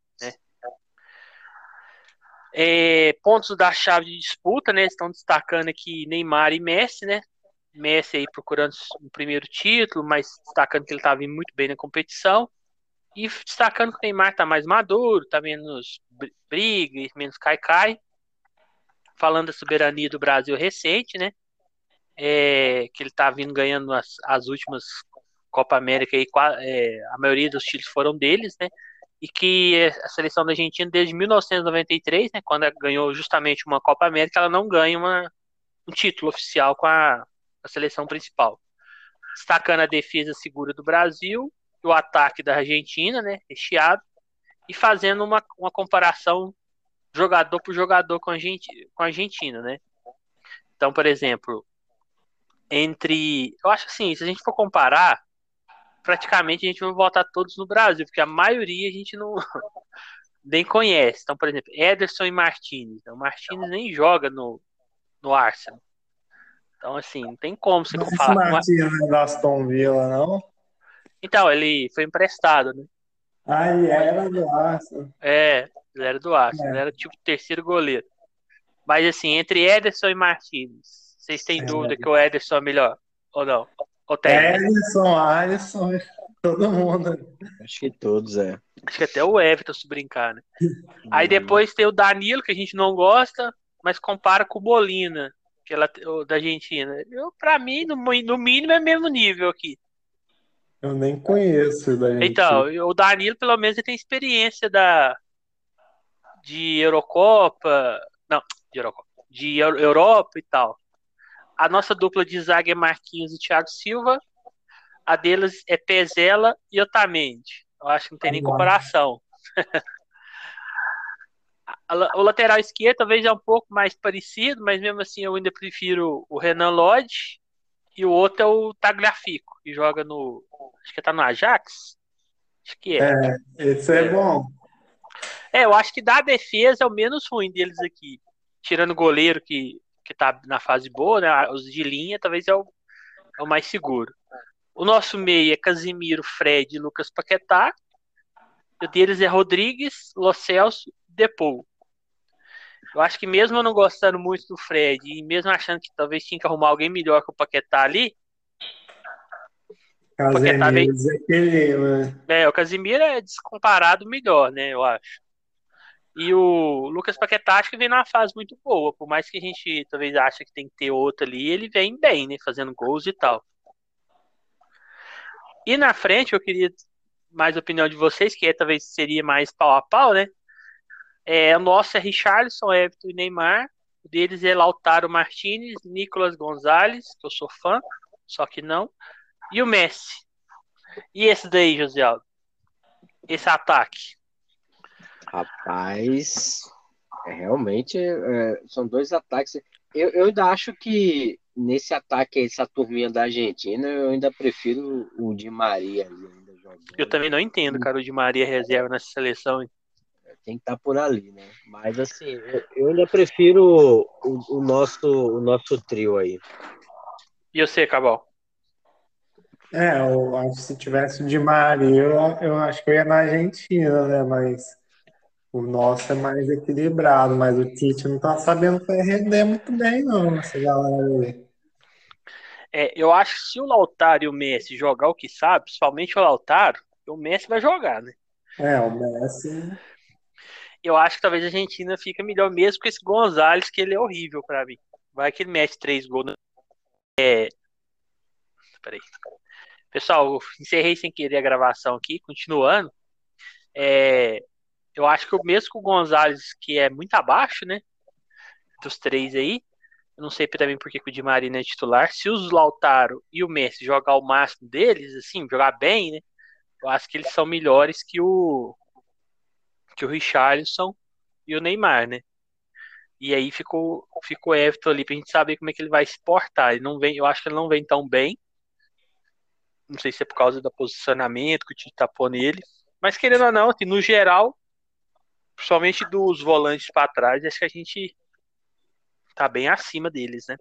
É, pontos da chave de disputa, né? Estão destacando aqui Neymar e Messi, né? Messi aí procurando o primeiro título, mas destacando que ele estava vindo muito bem na competição. E destacando que o Neymar está mais maduro, está menos briga, menos cai-cai. Falando da soberania do Brasil recente, né? É, que ele está vindo ganhando as, as últimas Copa América e é, a maioria dos títulos foram deles, né? e que a seleção da Argentina, desde 1993, né, quando ganhou justamente uma Copa América, ela não ganha uma, um título oficial com a, a seleção principal. Destacando a defesa segura do Brasil, o ataque da Argentina, né, recheado, e fazendo uma, uma comparação jogador por jogador com a, com a Argentina, né. Então, por exemplo, entre. Eu acho assim, se a gente for comparar praticamente a gente vai votar todos no Brasil, porque a maioria a gente não [LAUGHS] nem conhece. Então, por exemplo, Ederson e Martinez. Então, Martinez nem joga no, no Arsenal. Então, assim, não tem como você não. Martinez não é da Aston Villa, não? Então, ele foi emprestado, né? Ah, ele era do Arsenal. É, ele era do Arsenal. É. Ele era tipo terceiro goleiro. Mas, assim, entre Ederson e Martinez, vocês têm é, dúvida que o Ederson é melhor ou não? Ou tem? Ederson, Alisson, [LAUGHS] todo mundo. Acho que todos, é. Acho que até o Everton se brincar, né? [LAUGHS] Aí depois tem o Danilo, que a gente não gosta, mas compara com o Bolina, que ela, da Argentina. Eu, pra mim, no, no mínimo, é mesmo nível aqui. Eu nem conheço da Argentina. Então, o Danilo, pelo menos, ele tem experiência da de Eurocopa. Não, de Eurocopa. De Europa e tal. A nossa dupla de zaga é Marquinhos e Thiago Silva. A deles é Pezela e Otamendi. Eu acho que não tem nem comparação. o lateral esquerdo talvez é um pouco mais parecido, mas mesmo assim eu ainda prefiro o Renan Lodge e o outro é o Tagliafico, que joga no. Acho que tá no Ajax. Acho que é. É, esse é, É. bom. É, eu acho que da defesa é o menos ruim deles aqui. Tirando o goleiro que, que tá na fase boa, né? Os de linha talvez é o, é o mais seguro. O nosso meio é Casimiro, Fred e Lucas Paquetá. O deles é Rodrigues, Lo Celso e Depou. Eu acho que mesmo eu não gostando muito do Fred e mesmo achando que talvez tinha que arrumar alguém melhor que o Paquetá ali, Casemiro desequilibra. né? É, o Casimiro é descomparado melhor, né? Eu acho. E o Lucas Paquetá acho que vem numa fase muito boa. Por mais que a gente talvez ache que tem que ter outro ali, ele vem bem, né? Fazendo gols e tal. E na frente, eu queria mais opinião de vocês, que é, talvez seria mais pau a pau, né? É, o nosso é Richarlison, Everton e Neymar. O deles é Lautaro Martinez, Nicolas Gonzalez, que eu sou fã, só que não. E o Messi. E esse daí, José Aldo? Esse ataque. Rapaz, é, realmente é, são dois ataques. Eu, eu ainda acho que nesse ataque, essa turminha da Argentina, eu ainda prefiro o Di Maria ainda. Eu também não entendo, cara, o Di Maria reserva nessa seleção. Tem que estar por ali, né? Mas assim, eu, eu ainda prefiro o, o nosso, o nosso trio aí. E você, Cabal? É, eu acho que se tivesse o Di Maria, eu, eu acho que eu ia na Argentina, né? Mas o nosso é mais equilibrado, mas o Tite não tá sabendo render muito bem, não, essa galera aí. É, eu acho que se o Lautaro e o Messi jogar o que sabe, principalmente o Lautaro, o Messi vai jogar, né? É, o Messi. Eu acho que talvez a Argentina fica melhor mesmo com esse Gonzalez, que ele é horrível pra mim. Vai que ele mete três gols. no- É... Peraí. Pessoal, eu encerrei sem querer a gravação aqui, continuando. É... Eu acho que o mesmo com o Gonzalez, que é muito abaixo, né? Dos três aí. Eu não sei também por que o Di Maria é titular. Se os Lautaro e o Messi jogar o máximo deles, assim, jogar bem, né? Eu acho que eles são melhores que o o Richarlison e o Neymar, né? E aí ficou ficou Everton ali pra gente saber como é que ele vai se portar. Ele não vem, eu acho que ele não vem tão bem. Não sei se é por causa do posicionamento que o Tite tapou nele, mas querendo ou não, assim, no geral, principalmente dos volantes pra trás, acho que a gente tá bem acima deles, né?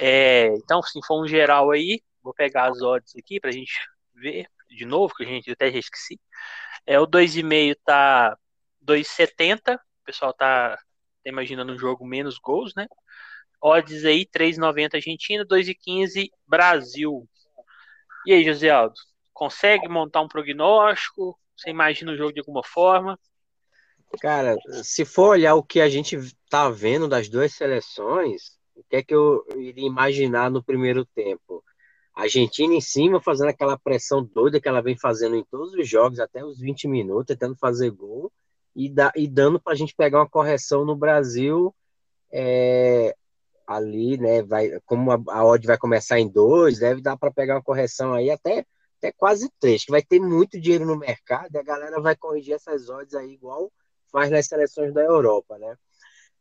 É, então, se for um geral aí, vou pegar as odds aqui pra gente ver de novo, que a gente até já esqueci. É, o 2,5 tá 2,70. O pessoal tá, tá imaginando um jogo menos gols, né? Odds aí, 3,90 Argentina, 2,15 Brasil. E aí, José Aldo? Consegue montar um prognóstico? Você imagina o jogo de alguma forma? Cara, se for olhar o que a gente tá vendo das duas seleções, o que é que eu iria imaginar no primeiro tempo? A Argentina em cima, fazendo aquela pressão doida que ela vem fazendo em todos os jogos, até os 20 minutos, tentando fazer gol, e, e dando pra gente pegar uma correção no Brasil é, ali, né? Vai, como a, a odd vai começar em dois, deve dar para pegar uma correção aí até, até quase três, que vai ter muito dinheiro no mercado e a galera vai corrigir essas odds aí igual faz nas seleções da Europa, né?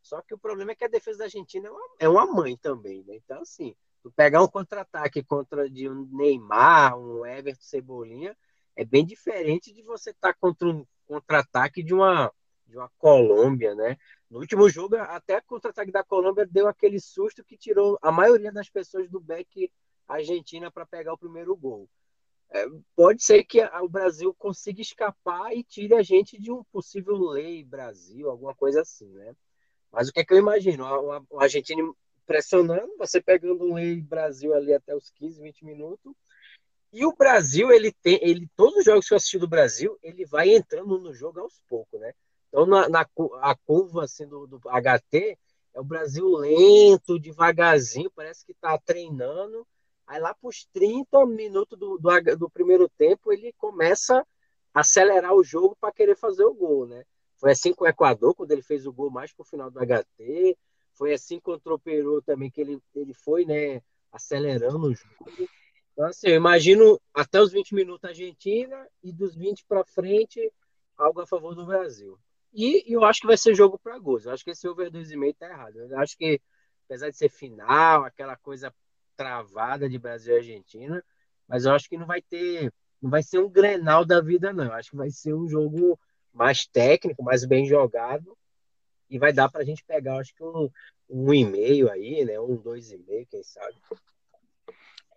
Só que o problema é que a defesa da Argentina é uma, é uma mãe também, né? Então, assim, tu pegar um contra-ataque contra de um Neymar, um Everton Cebolinha, é bem diferente de você estar tá contra um contra-ataque de uma, de uma Colômbia, né? No último jogo, até o contra-ataque da Colômbia deu aquele susto que tirou a maioria das pessoas do back Argentina para pegar o primeiro gol. É, pode ser que o Brasil consiga escapar e tire a gente de um possível lei Brasil, alguma coisa assim, né? Mas o que é que eu imagino? A, a, a Argentina pressionando, você pegando um lei Brasil ali até os 15, 20 minutos. E o Brasil, ele tem, ele, todos os jogos que eu assisti do Brasil, ele vai entrando no jogo aos poucos, né? Então, na, na a curva assim, do, do HT, é o Brasil lento, devagarzinho, parece que está treinando. Aí lá para os 30 minutos do, do, do, primeiro tempo, ele começa a acelerar o jogo para querer fazer o gol, né? Foi assim com o Equador, quando ele fez o gol mais para o final do HT. Foi assim contra o Peru também, que ele, ele foi, né, acelerando o jogo. Então, assim, eu imagino até os 20 minutos a Argentina e dos 20 para frente, algo a favor do Brasil. E, e eu acho que vai ser jogo para gols. Eu acho que esse over 2,5 tá errado. Eu acho que, apesar de ser final, aquela coisa travada de Brasil e Argentina, mas eu acho que não vai ter não vai ser um Grenal da vida, não. Acho que vai ser um jogo mais técnico, mais bem jogado. E vai dar para a gente pegar, acho que um, um e meio aí, né? Um dois e meio, quem sabe.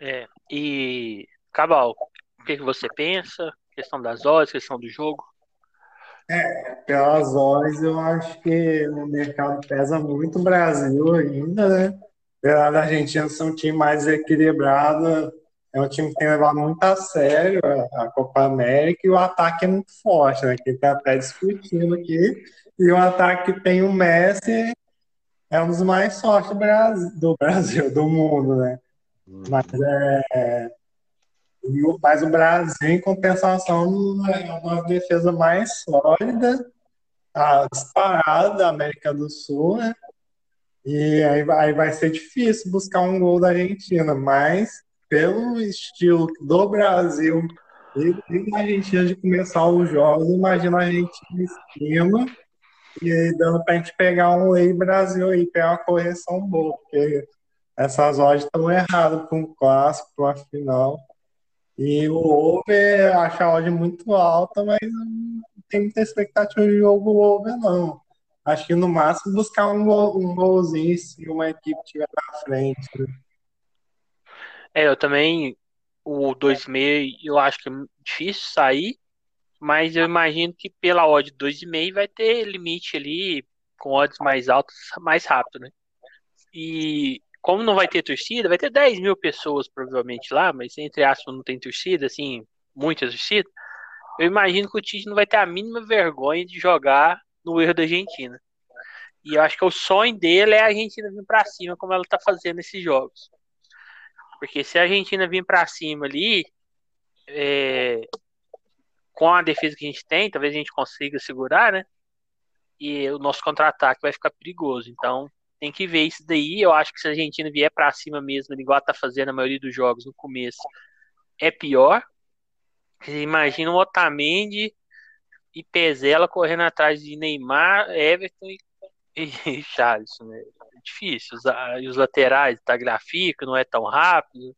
É, e Cabal, o que, que você pensa? Questão das horas, questão do jogo? É, pelas horas eu acho que o mercado pesa muito o Brasil ainda, né? Apesar da Argentina ser um time mais equilibrado, é um time que tem levado muito a sério a, a Copa América e o ataque é muito forte, né? Que está até discutindo aqui. E o ataque que tem o Messi é um dos mais fortes do Brasil, do, Brasil, do mundo, né? Mas, é, mas o Brasil, em compensação, é uma defesa mais sólida, a disparada da América do Sul, né? E aí, aí vai ser difícil buscar um gol da Argentina, mas pelo estilo do Brasil e da Argentina de começar os jogos, imagina a gente em cima e aí dando pra gente pegar um Lei Brasil aí, pegar uma correção boa, porque essas odds estão erradas para um clássico, para uma final. E o over, acho a odd muito alta, mas não tem muita expectativa de jogo over, não. Acho que no máximo buscar um, gol, um golzinho se uma equipe estiver na frente. É, eu também, o 2,5 eu acho que é difícil sair, mas eu imagino que pela odd 2,5 vai ter limite ali com odds mais altas mais rápido, né? E como não vai ter torcida, vai ter 10 mil pessoas provavelmente lá, mas entre aspas não tem torcida, assim, muita torcida. Eu imagino que o Tite não vai ter a mínima vergonha de jogar no erro da Argentina. E eu acho que o sonho dele é a Argentina vir para cima, como ela tá fazendo nesses jogos. Porque se a Argentina vir para cima ali, é, com a defesa que a gente tem, talvez a gente consiga segurar, né? E o nosso contra-ataque vai ficar perigoso. Então, tem que ver isso daí. Eu acho que se a Argentina vier para cima mesmo, igual tá fazendo a maioria dos jogos no começo, é pior. Imagina o Otamendi e Pezela correndo atrás de Neymar, Everton e, e Charles, né? É difícil. Os, os laterais, tá gráfico, não é tão rápido.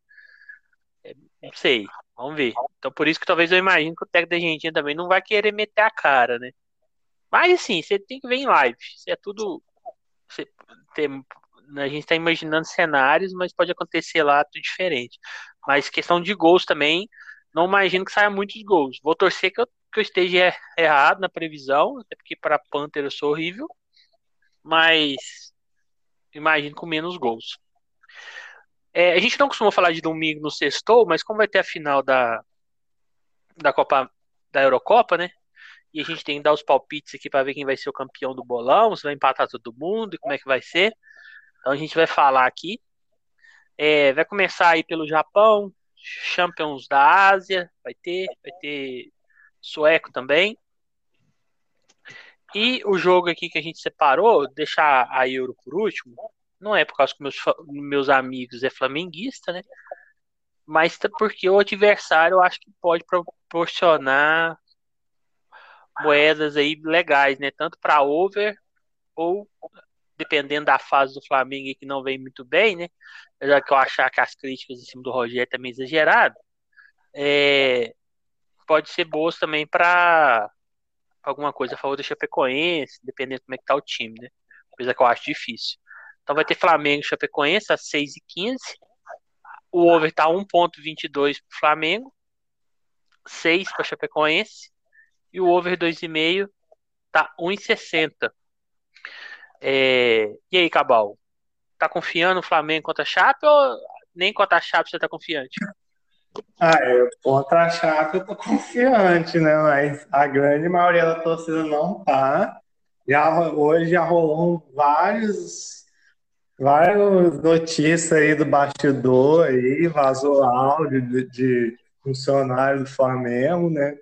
É, não sei, vamos ver. Então por isso que talvez eu imagino que o técnico da Argentina também não vai querer meter a cara, né? Mas assim, você tem que ver em live. Isso é tudo. Tem, a gente está imaginando cenários, mas pode acontecer lá tudo diferente. Mas questão de gols também, não imagino que saia muitos gols. Vou torcer que eu que eu esteja errado na previsão, até porque para Panther eu sou horrível, mas imagino com menos gols. É, a gente não costuma falar de domingo no sextou, mas como vai ter a final da, da Copa da Eurocopa, né? E a gente tem que dar os palpites aqui para ver quem vai ser o campeão do bolão, se vai empatar todo mundo e como é que vai ser. Então a gente vai falar aqui. É, vai começar aí pelo Japão, Champions da Ásia, vai ter, vai ter sueco também. E o jogo aqui que a gente separou, deixar a Euro por último, não é por causa que meus, meus amigos é flamenguista, né? Mas porque o adversário eu acho que pode proporcionar moedas aí legais, né? Tanto para over ou dependendo da fase do Flamengo que não vem muito bem, né? Já que eu achar que as críticas em cima do Rogério também exagerado, é, pode ser boas também para alguma coisa a favor do Chapecoense, dependendo de como é que tá o time, né? Coisa que eu acho difícil. Então vai ter Flamengo Chapecoense às 6 e 15 O over tá 1.22 pro Flamengo, 6 para Chapecoense e o over 2,5 tá 1,60. É... E aí, Cabal? Tá confiando no Flamengo contra a Chape ou nem contra a Chape você tá confiante? Ah, eu, contra a Chape eu tô confiante, né? Mas a grande maioria da torcida não tá. Já, hoje já rolou vários, várias notícias aí do bastidor aí, vazou áudio de, de funcionário do Flamengo, né?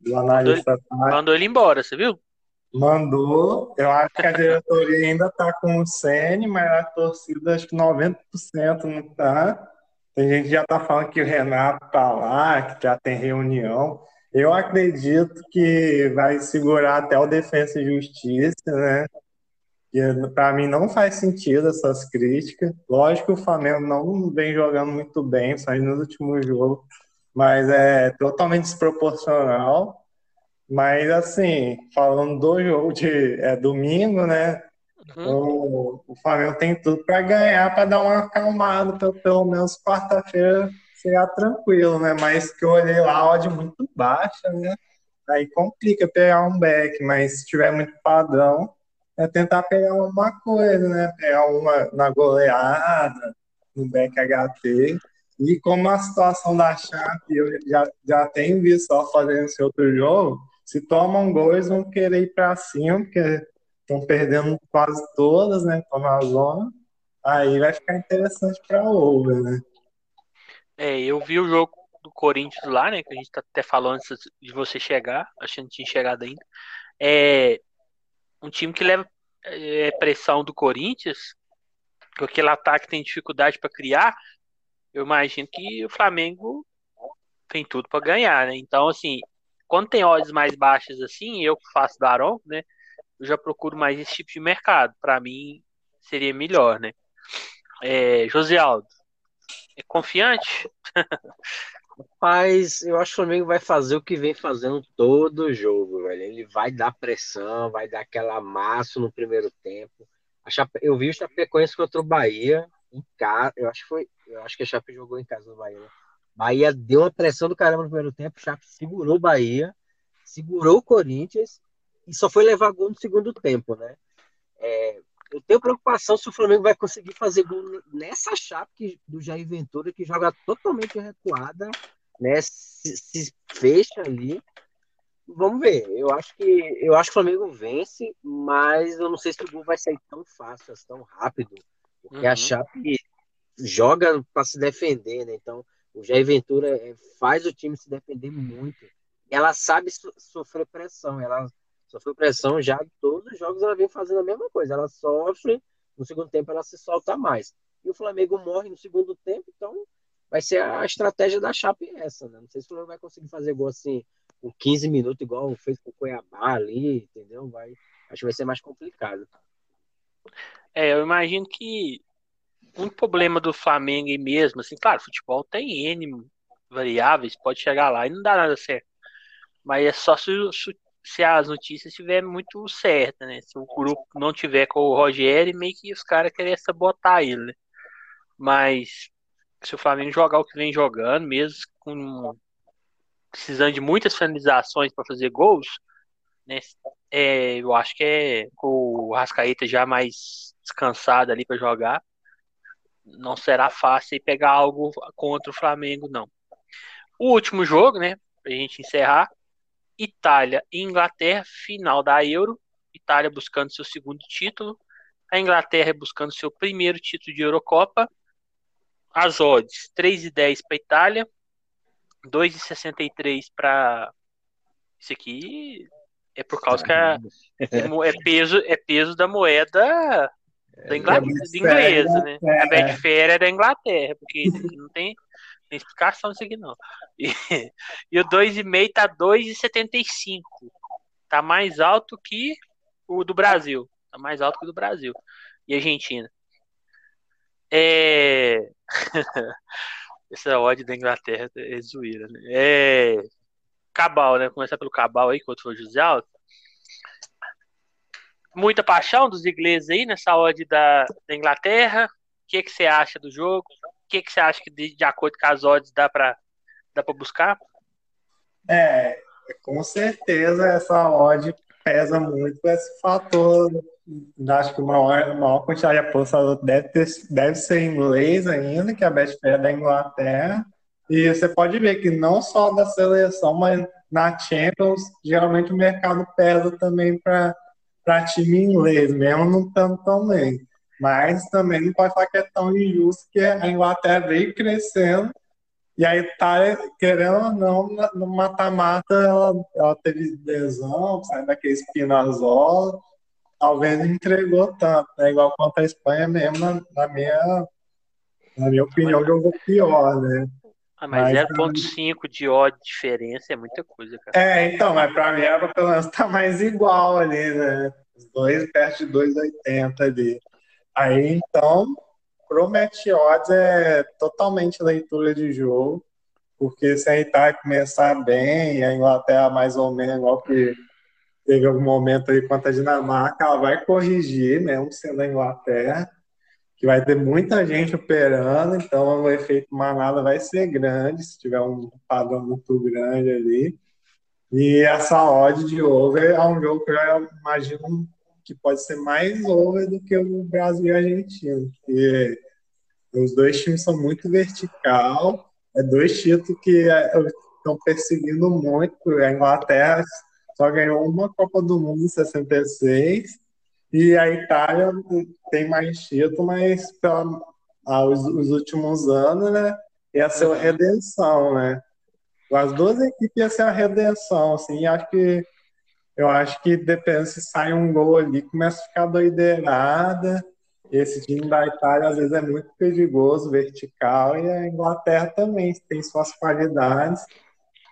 Do analista mandou, mandou ele embora, você viu? Mandou. Eu acho que a diretoria ainda tá com o Sene, mas a torcida acho que 90% não tá. Tem gente que já está falando que o Renato está lá, que já tem reunião. Eu acredito que vai segurar até o Defesa e Justiça, né? Para mim não faz sentido essas críticas. Lógico que o Flamengo não vem jogando muito bem, só nos últimos jogos. mas é totalmente desproporcional. Mas, assim, falando do jogo de é, domingo, né? Uhum. O, o Flamengo tem tudo para ganhar, para dar uma acalmada, pelo, pelo menos quarta-feira chegar tranquilo, né? Mas que eu olhei lá, a odd muito baixa, né? Aí complica pegar um back, mas se tiver muito padrão, é tentar pegar uma coisa, né? Pegar uma na goleada, no back HT. E como a situação da Chape, eu já, já tenho visto só fazendo esse outro jogo, se tomam dois, vão querer ir para cima, porque estão perdendo quase todas, né? Estão na zona. Aí vai ficar interessante para over, né? É, eu vi o jogo do Corinthians lá, né? Que a gente tá até falando antes de você chegar, achando que tinha chegado ainda. É um time que leva é, pressão do Corinthians, com aquele ataque tem dificuldade para criar. Eu imagino que o Flamengo tem tudo para ganhar, né? Então, assim, quando tem odds mais baixas assim, eu que faço Daron, né? Eu já procuro mais esse tipo de mercado. Para mim, seria melhor, né? É, José Aldo, é confiante? [LAUGHS] Mas eu acho que o Flamengo vai fazer o que vem fazendo todo jogo, velho. Ele vai dar pressão, vai dar aquela massa no primeiro tempo. Chape... Eu vi o Chapecoense contra o Bahia em casa. Eu acho que foi. Eu acho que a Chape jogou em casa no Bahia. Né? Bahia deu uma pressão do caramba no primeiro tempo. Chape segurou o Bahia, segurou o Corinthians e só foi levar gol no segundo tempo, né? É, eu tenho preocupação se o Flamengo vai conseguir fazer gol nessa chapa do Jair Ventura, que joga totalmente recuada, né? Se, se, fecha ali. Vamos ver. Eu acho que eu acho que o Flamengo vence, mas eu não sei se o gol vai sair tão fácil, tão rápido, porque uhum. a Chape joga para se defender, né? Então, o Jair Ventura é, faz o time se defender muito. Ela sabe so, sofrer pressão, ela Sofreu pressão já todos os jogos, ela vem fazendo a mesma coisa. Ela sofre, no segundo tempo ela se solta mais. E o Flamengo morre no segundo tempo, então vai ser a estratégia da Chape essa, né? Não sei se o Flamengo vai conseguir fazer gol assim com 15 minutos, igual fez com o Cuiabá ali, entendeu? Vai, acho que vai ser mais complicado. É, eu imagino que um problema do Flamengo mesmo, assim, claro, futebol tem N variáveis, pode chegar lá e não dá nada certo. Mas é só se, se se as notícias estiver muito certas, né? Se o grupo não tiver com o Rogério, meio que os caras querem sabotar ele, né? Mas se o Flamengo jogar o que vem jogando, mesmo com precisando de muitas finalizações para fazer gols, né? É, eu acho que é com o Rascaeta já mais descansado ali para jogar, não será fácil pegar algo contra o Flamengo, não. O último jogo, né? Pra gente encerrar, Itália e Inglaterra, final da Euro. Itália buscando seu segundo título, a Inglaterra buscando seu primeiro título de Eurocopa. As odds 3,10 para Itália, 2,63 para. Isso aqui é por causa que a, é, peso, é peso da moeda da Inglaterra, é inglesa, né? A é. Betfair é da Inglaterra, porque não tem tem explicação isso aqui não. E, [LAUGHS] e o 2,5 tá 2,75. Tá mais alto que o do Brasil. Tá mais alto que o do Brasil. E Argentina. É. [LAUGHS] Essa odd da Inglaterra é zoeira, né? É. Cabal, né? Começar pelo Cabal aí, quanto foi o José Alto. Muita paixão dos ingleses aí nessa odd da, da Inglaterra. O que, que você acha do jogo? Que, que você acha que, de, de acordo com as odds, dá para dá buscar? É, com certeza essa odd pesa muito esse fator. Acho que a maior, maior quantidade de apostador deve, deve ser inglês ainda, que a Betfair é da Inglaterra. E você pode ver que não só da seleção, mas na Champions, geralmente o mercado pesa também para time inglês, mesmo não tanto também. Mas também não pode falar que é tão injusto que a Inglaterra veio crescendo e a Itália, querendo ou não, no mata-mata ela, ela teve lesão, saindo daquele espinazola, talvez não entregou tanto, né? igual contra a Espanha mesmo, na, na minha, na minha opinião, jogou pior, né? Ah, mas, mas 0.5 de de diferença é muita coisa, cara. É, então, mas pra mim ela pelo menos tá mais igual ali, né? Os dois perto de 2,80 ali. Aí, então, pro Match Odds é totalmente leitura de jogo. porque se a Itália começar bem, a Inglaterra mais ou menos, igual que teve algum momento aí contra a Dinamarca, ela vai corrigir, mesmo sendo a Inglaterra, que vai ter muita gente operando, então o efeito manada vai ser grande, se tiver um padrão muito grande ali. E essa odd de over é um jogo que eu imagino que pode ser mais over do que o Brasil e a Argentina, porque os dois times são muito vertical, é dois títulos que é, estão perseguindo muito. A Inglaterra só ganhou uma Copa do Mundo em 66 e a Itália tem mais título, mas pela, ah, os, os, últimos anos, né, ia ser uma redenção, né? As duas equipes iam ser a redenção, assim, acho que eu acho que depende se sai um gol ali, começa a ficar doideirada. Esse time da Itália às vezes é muito perigoso, vertical, e a Inglaterra também tem suas qualidades.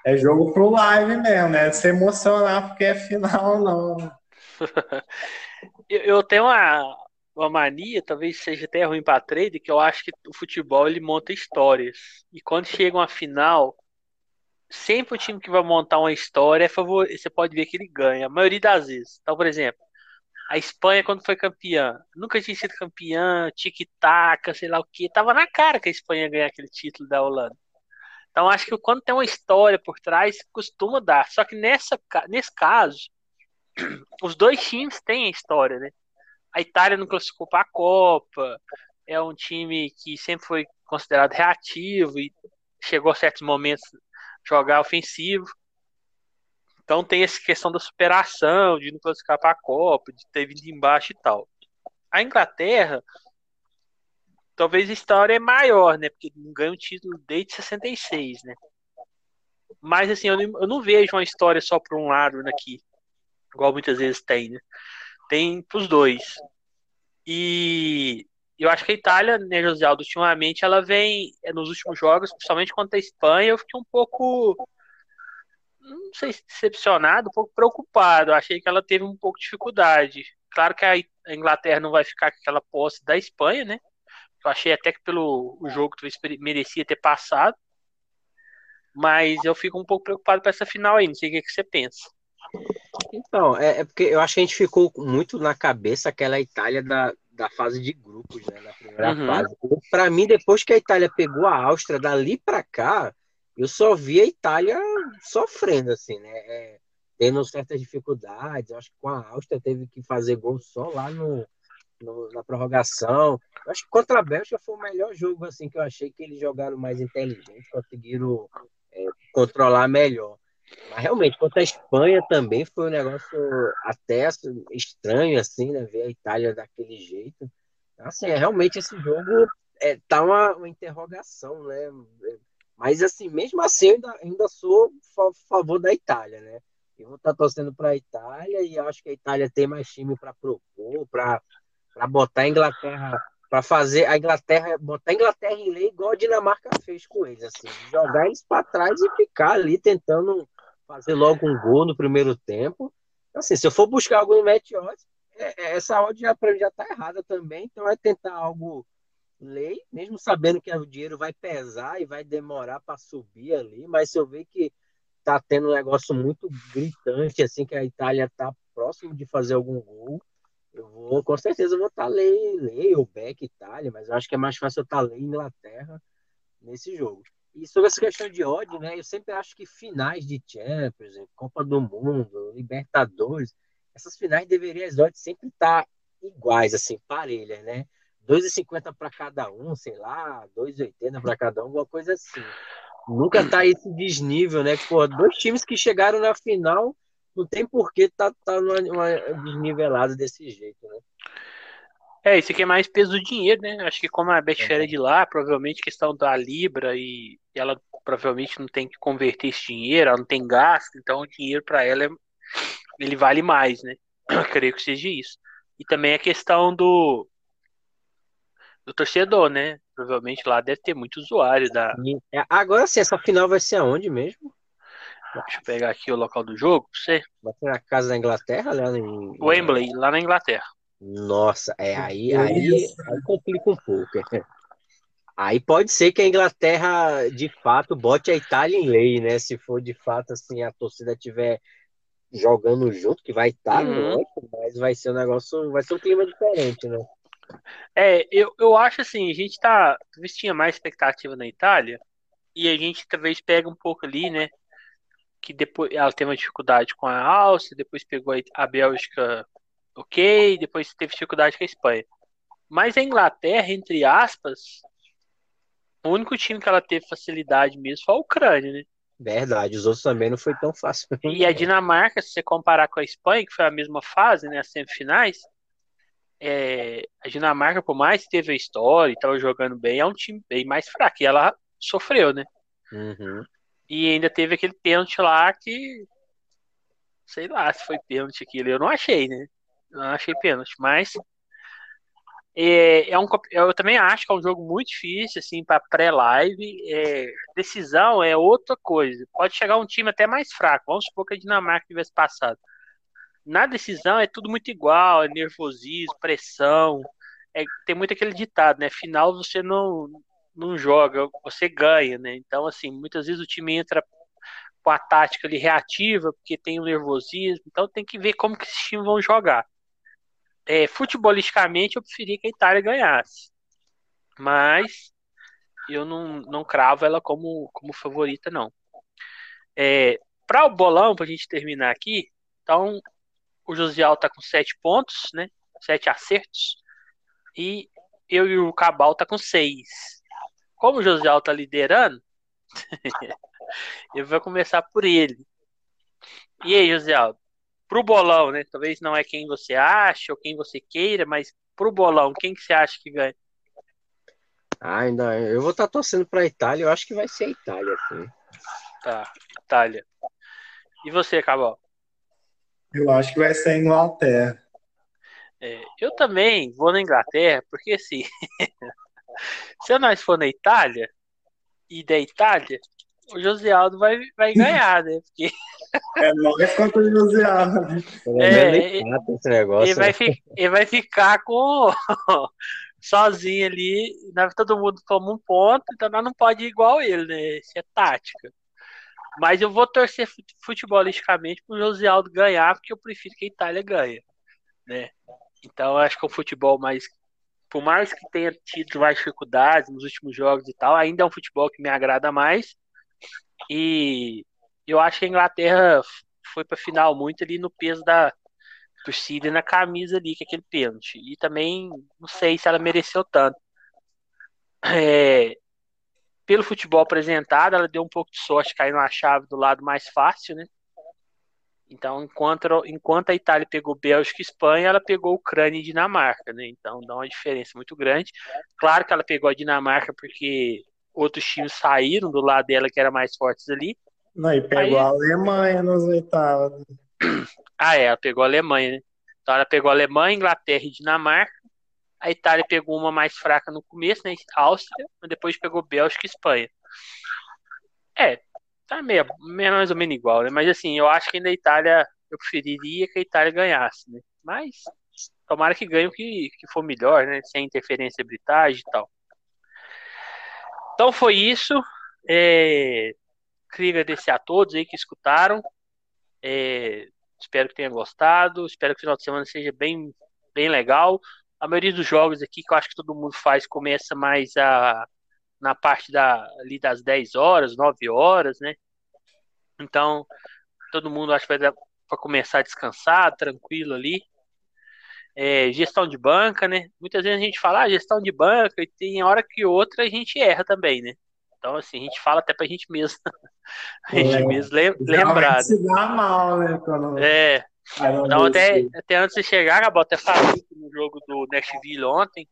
É jogo pro live mesmo, né? Se emocionar porque é final, não. [LAUGHS] eu tenho uma, uma mania, talvez seja até ruim para trade, que eu acho que o futebol ele monta histórias. E quando chega uma final, sempre o time que vai montar uma história é você pode ver que ele ganha, a maioria das vezes. Então, por exemplo, a Espanha, quando foi campeã, nunca tinha sido campeã, tic-tac, sei lá o que. Tava na cara que a Espanha ia ganhar aquele título da Holanda. Então, acho que quando tem uma história por trás, costuma dar. Só que nessa, nesse caso, [CLEARS THROAT] os dois times têm a história, né? A Itália não classificou para a Copa, é um time que sempre foi considerado reativo e chegou a certos momentos jogar ofensivo. Então tem essa questão da superação, de não classificar para a Copa, de ter vindo embaixo e tal. A Inglaterra, talvez a história é maior, né? Porque não ganha um título desde 66, né? Mas assim, eu não, eu não vejo uma história só por um lado aqui, igual muitas vezes tem, né? Tem pros dois. E eu acho que a Itália, né, José Aldo, ultimamente ela vem é, nos últimos jogos, principalmente contra a Espanha, eu fiquei um pouco não sei se decepcionado, um pouco preocupado. Eu achei que ela teve um pouco de dificuldade. Claro que a Inglaterra não vai ficar com aquela posse da Espanha, né? Eu achei até que pelo jogo talvez merecia ter passado. Mas eu fico um pouco preocupado para essa final aí. Não sei o que, que você pensa. Então, é, é, porque eu acho que a gente ficou muito na cabeça aquela Itália da, da fase de grupos, né? Na primeira uhum. fase. Para mim, depois que a Itália pegou a Áustria, dali para cá, eu só vi a Itália sofrendo, assim, né? É, tendo certas dificuldades. Eu acho que com a Áustria teve que fazer gol só lá no, no, na prorrogação. Eu acho que contra a Bélgica foi o melhor jogo, assim, que eu achei que eles jogaram mais inteligente, conseguiram é, controlar melhor. Mas realmente, contra a Espanha também foi um negócio até estranho, assim, né? Ver a Itália daquele jeito. Assim, é, realmente esse jogo é, tá uma, uma interrogação, né? Mas, assim, mesmo assim, eu ainda, ainda sou a favor da Itália, né? Eu vou estar tá torcendo para a Itália e acho que a Itália tem mais time para propor, para botar a Inglaterra, para fazer a Inglaterra, botar a Inglaterra em lei igual a Dinamarca fez com eles, assim, jogar eles para trás e ficar ali tentando fazer logo um gol no primeiro tempo. Assim, se eu for buscar algo no match odds, é, é, essa odd já, já tá errada também, então é tentar algo lei, mesmo sabendo que o dinheiro vai pesar e vai demorar para subir ali, mas se eu ver que tá tendo um negócio muito gritante, assim, que a Itália tá próximo de fazer algum gol, eu vou, com certeza, vou estar tá lei, lei ou back Itália, mas eu acho que é mais fácil eu estar tá lei Inglaterra nesse jogo. E sobre essa questão de ódio, né, eu sempre acho que finais de Champions, Copa do Mundo, Libertadores, essas finais deveriam as odds sempre estar tá iguais, assim, parelhas, né? 2,50 para cada um, sei lá, 2,80 para cada um, alguma coisa assim. Nunca tá esse desnível, né? Pô, dois times que chegaram na final, não tem porquê tá, tá numa, numa desnivelada desse jeito, né? É, isso aqui é mais peso do dinheiro, né? Acho que como a Betfair é de lá, provavelmente questão da Libra e ela provavelmente não tem que converter esse dinheiro, ela não tem gasto, então o dinheiro para ela é, ele vale mais, né? [CLEARS THROAT] Eu creio que seja isso. E também a questão do do torcedor, né? Provavelmente lá deve ter muito usuário da. É, agora sim, essa final vai ser aonde mesmo? Deixa eu pegar aqui o local do jogo pra você. Vai ser na casa da Inglaterra, lá em... Wembley, lá na Inglaterra. Nossa, é aí, aí, aí complica um pouco. [LAUGHS] Aí pode ser que a Inglaterra, de fato, bote a Itália em lei, né? Se for de fato assim, a torcida tiver jogando junto, que vai estar, Uhum. lógico, mas vai ser um negócio, vai ser um clima diferente, né? É, eu, eu acho assim, a gente tá. Talvez tinha mais expectativa na Itália, e a gente talvez pega um pouco ali, né? Que depois ela teve uma dificuldade com a Áustria, depois pegou a, a Bélgica, ok, depois teve dificuldade com a Espanha. Mas a Inglaterra, entre aspas, o único time que ela teve facilidade mesmo foi a Ucrânia, né? Verdade, os outros também não foi tão fácil. E a Dinamarca, se você comparar com a Espanha, que foi a mesma fase, né, as semifinais, é, a Dinamarca, por mais que teve a história e estava jogando bem, é um time bem mais fraco. E ela sofreu, né? Uhum. E ainda teve aquele pênalti lá que. Sei lá se foi pênalti aquilo. Eu não achei, né? Não achei pênalti. Mas. É, é um, eu também acho que é um jogo muito difícil, assim, para pré-live. É, decisão é outra coisa. Pode chegar um time até mais fraco. Vamos supor que a Dinamarca tivesse passado. Na decisão é tudo muito igual, é nervosismo, pressão. É, tem muito aquele ditado, né? Final você não, não joga, você ganha, né? Então, assim, muitas vezes o time entra com a tática ali reativa, porque tem o nervosismo, então tem que ver como que esses times vão jogar. É, futebolisticamente, eu preferia que a Itália ganhasse, mas eu não, não cravo ela como, como favorita, não. É, Para o bolão, para a gente terminar aqui, então o Josial tá com sete pontos, né? Sete acertos. E eu e o Cabal tá com seis. Como o Josial tá liderando, [LAUGHS] eu vou começar por ele. E aí, Josial, pro bolão, né? Talvez não é quem você acha ou quem você queira, mas pro bolão, quem que você acha que ganha? Ah, ainda, eu vou estar torcendo para a Itália, eu acho que vai ser a Itália. Tá, Itália. E você, Cabal? Eu acho que vai ser a Inglaterra. É, eu também vou na Inglaterra, porque assim, [LAUGHS] se nós for na Itália e da Itália, o José Aldo vai, vai [LAUGHS] ganhar, né? Porque É nós contra o. Pelo É, empata esse negócio. ele vai, né? fi- ele vai ficar com [LAUGHS] sozinho ali, né? todo mundo toma um ponto, então nós não pode ir igual ele, né? Isso é tática. Mas eu vou torcer fut- futebolisticamente pro José Aldo ganhar, porque eu prefiro que a Itália ganhe, né? Então eu acho que é um futebol mais por mais que tenha tido mais dificuldades nos últimos jogos e tal, ainda é um futebol que me agrada mais. E eu acho que a Inglaterra foi para final muito ali no peso da torcida e na camisa ali, que é aquele pênalti. E também não sei se ela mereceu tanto. É, pelo futebol apresentado, ela deu um pouco de sorte caindo na chave do lado mais fácil, né? Então, enquanto, enquanto a Itália pegou Bélgica e Espanha, ela pegou Ucrânia e Dinamarca, né? Então dá uma diferença muito grande. Claro que ela pegou a Dinamarca porque outros times saíram do lado dela que eram mais fortes ali. Não, e pegou Aí- a Alemanha nos oitavos. Ah, é, ela pegou a Alemanha, né? Então ela pegou a Alemanha, Inglaterra e Dinamarca. A Itália pegou uma mais fraca no começo, né? Áustria, mas depois pegou Bélgica e Espanha. É, tá meio, meio mais ou menos igual, né? Mas assim, eu acho que ainda a Itália, eu preferiria que a Itália ganhasse, né? Mas tomara que ganhe o que, que for melhor, né? Sem interferência arbitragem e tal. Então foi isso. É, queria agradecer a todos aí que escutaram. É, espero que tenham gostado. Espero que o final de semana seja bem, bem legal. A maioria dos jogos aqui que eu acho que todo mundo faz começa mais a, na parte da, ali das 10 horas, 9 horas, né? Então, todo mundo acho que vai dar para começar a descansar, tranquilo ali. É, gestão de banca, né? Muitas vezes a gente fala ah, gestão de banca e tem hora que outra a gente erra também, né? Então, assim, a gente fala até pra gente mesmo. [LAUGHS] [LAUGHS] a gente É. mesmo lem- Geralmente lembrar. né? se dá mal, né? Quando É, então até, até antes de chegar, Gabo, até falei no jogo do Nashville ontem,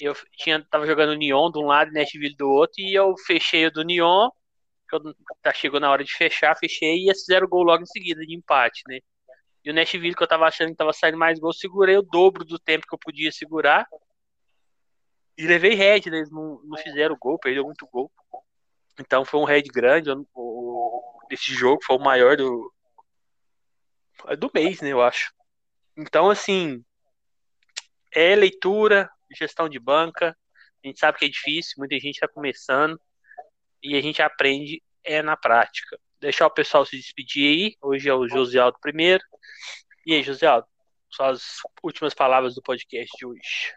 eu tinha, tava jogando o Neon de um lado e Nashville do outro, e eu fechei o do Neon, que eu- tá, chegou na hora de fechar, fechei, e eles fizeram gol logo em seguida, de empate, né? E o Nashville, que eu tava achando que tava saindo mais gol, segurei o dobro do tempo que eu podia segurar, e levei head, né? Eles não, não fizeram gol, perdeu muito gol. Então foi um head grande, o, desse jogo foi o maior do, do mês, né, eu acho. Então, assim, é leitura, gestão de banca, A gente sabe que é difícil, muita gente está começando e a gente aprende é na prática. Deixar o pessoal se despedir aí. Hoje é o Josialdo primeiro. E aí, Josialdo, suas últimas palavras do podcast de hoje.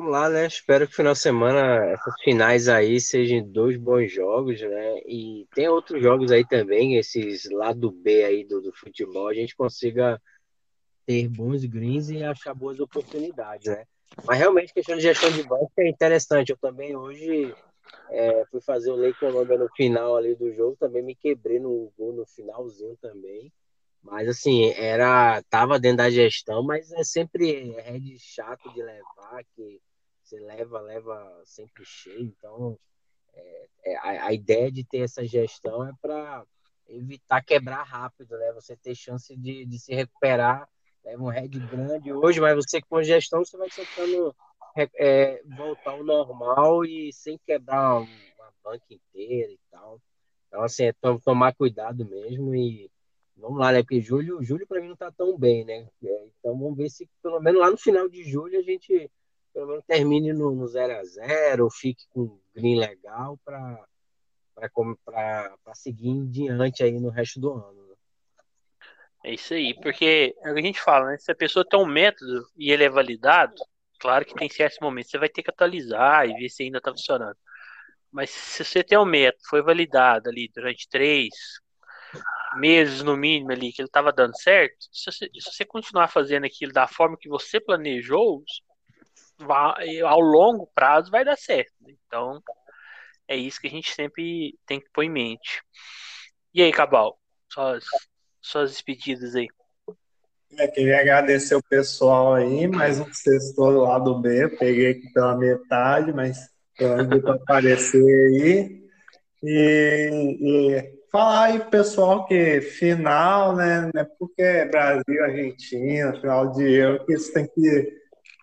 Vamos lá, né? Espero que final de semana, essas finais aí sejam dois bons jogos, né? E tem outros jogos aí também, esses lado B aí do, do futebol, a gente consiga ter bons greens e achar boas oportunidades, né? Mas realmente, questão de gestão de banco é interessante. Eu também hoje é, fui fazer o Lei Colômbia no final ali do jogo, também me quebrei no gol no finalzinho também. Mas assim, era tava dentro da gestão, mas é sempre red chato de levar, que você leva, leva sempre cheio. Então, é, é, a, a, ideia de ter essa gestão é para evitar quebrar rápido, né? Você ter chance de, de se recuperar. Leva um red grande hoje, mas você com gestão você vai tentando é, voltar ao normal e sem quebrar uma banca inteira e tal. Então, assim, é tomar cuidado mesmo e vamos lá, né? Porque julho, julho para mim não tá tão bem, né? É, então vamos ver se pelo menos lá no final de julho a gente pelo menos termine no, no 0 a 0 ou fique com green legal para para seguir em diante aí no resto do ano. Né? É isso aí, porque é o que a gente fala, né? Se a pessoa tem um método e ele é validado, claro que tem certos momentos você vai ter que atualizar e ver se ainda está funcionando. Mas se você tem um método, foi validado ali durante três, meses no mínimo ali que ele estava dando certo, se você, se você, continuar fazendo aquilo da forma que você planejou, ao longo prazo vai dar certo. Então, é isso que a gente sempre tem que pôr em mente. E aí, Cabal, suas, suas despedidas aí. É, queria agradecer o pessoal aí, mais um sexto do B, peguei aqui pela metade, mas deu para aparecer aí. E, e falar aí, pessoal, que final, né? Não é porque é Brasil, Argentina, final de Euro, que isso tem que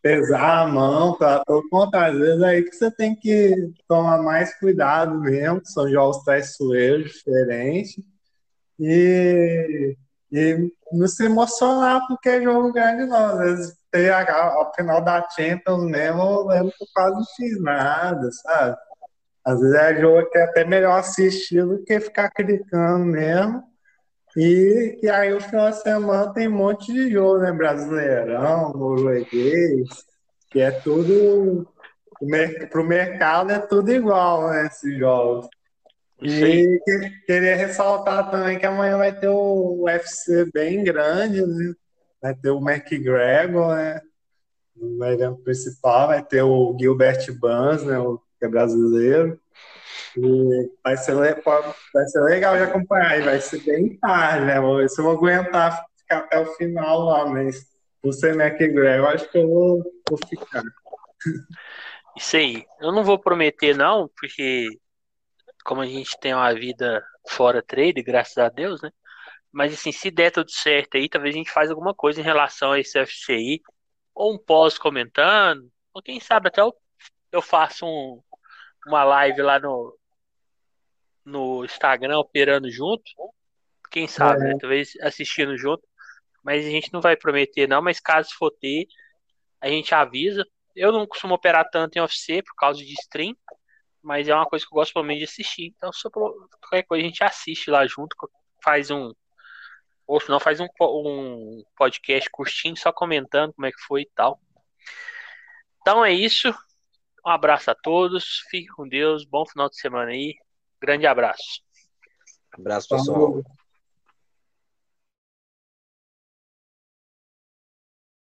pesar a mão, tá? Pelo contrário, às vezes é aí que você tem que tomar mais cuidado mesmo, são jogos traiçoeiros diferentes. E, e não se emocionar porque é jogo grande, não. Às vezes, tem ao final da Champions mesmo, eu lembro que eu quase fiz nada, sabe? Às vezes é jogo que é até melhor assistir do que ficar clicando mesmo. E, e aí o final de semana tem um monte de jogo, né? Brasileirão, norueguês, que é tudo. Para o mercado é tudo igual, né? Esses jogos. E que, queria ressaltar também que amanhã vai ter o UFC bem grande, né? Vai ter o McGregor, né? No evento principal, vai ter o Gilbert Burns, né? O que é brasileiro. Vai ser, vai ser legal de acompanhar. E vai ser bem tarde, né? Vou ver se eu vou aguentar ficar até o final lá, mas por ser McGregor, acho que eu vou, vou ficar. Isso aí. Eu não vou prometer, não, porque como a gente tem uma vida fora trade, graças a Deus, né? Mas assim, se der tudo certo aí, talvez a gente faz alguma coisa em relação a esse FCI, ou um pós comentando, ou quem sabe até eu, eu faço um, uma live lá no, no Instagram operando junto. Quem sabe, é. né? Talvez assistindo junto. Mas a gente não vai prometer, não. Mas caso for ter, a gente avisa. Eu não costumo operar tanto em UFC por causa de stream. Mas é uma coisa que eu gosto pelo menos de assistir. Então, se qualquer coisa, a gente assiste lá junto. Faz um. Ou se não, faz um, um podcast curtinho, só comentando como é que foi e tal. Então é isso. Um abraço a todos, fique com Deus, bom final de semana aí, grande abraço. Abraço, pessoal.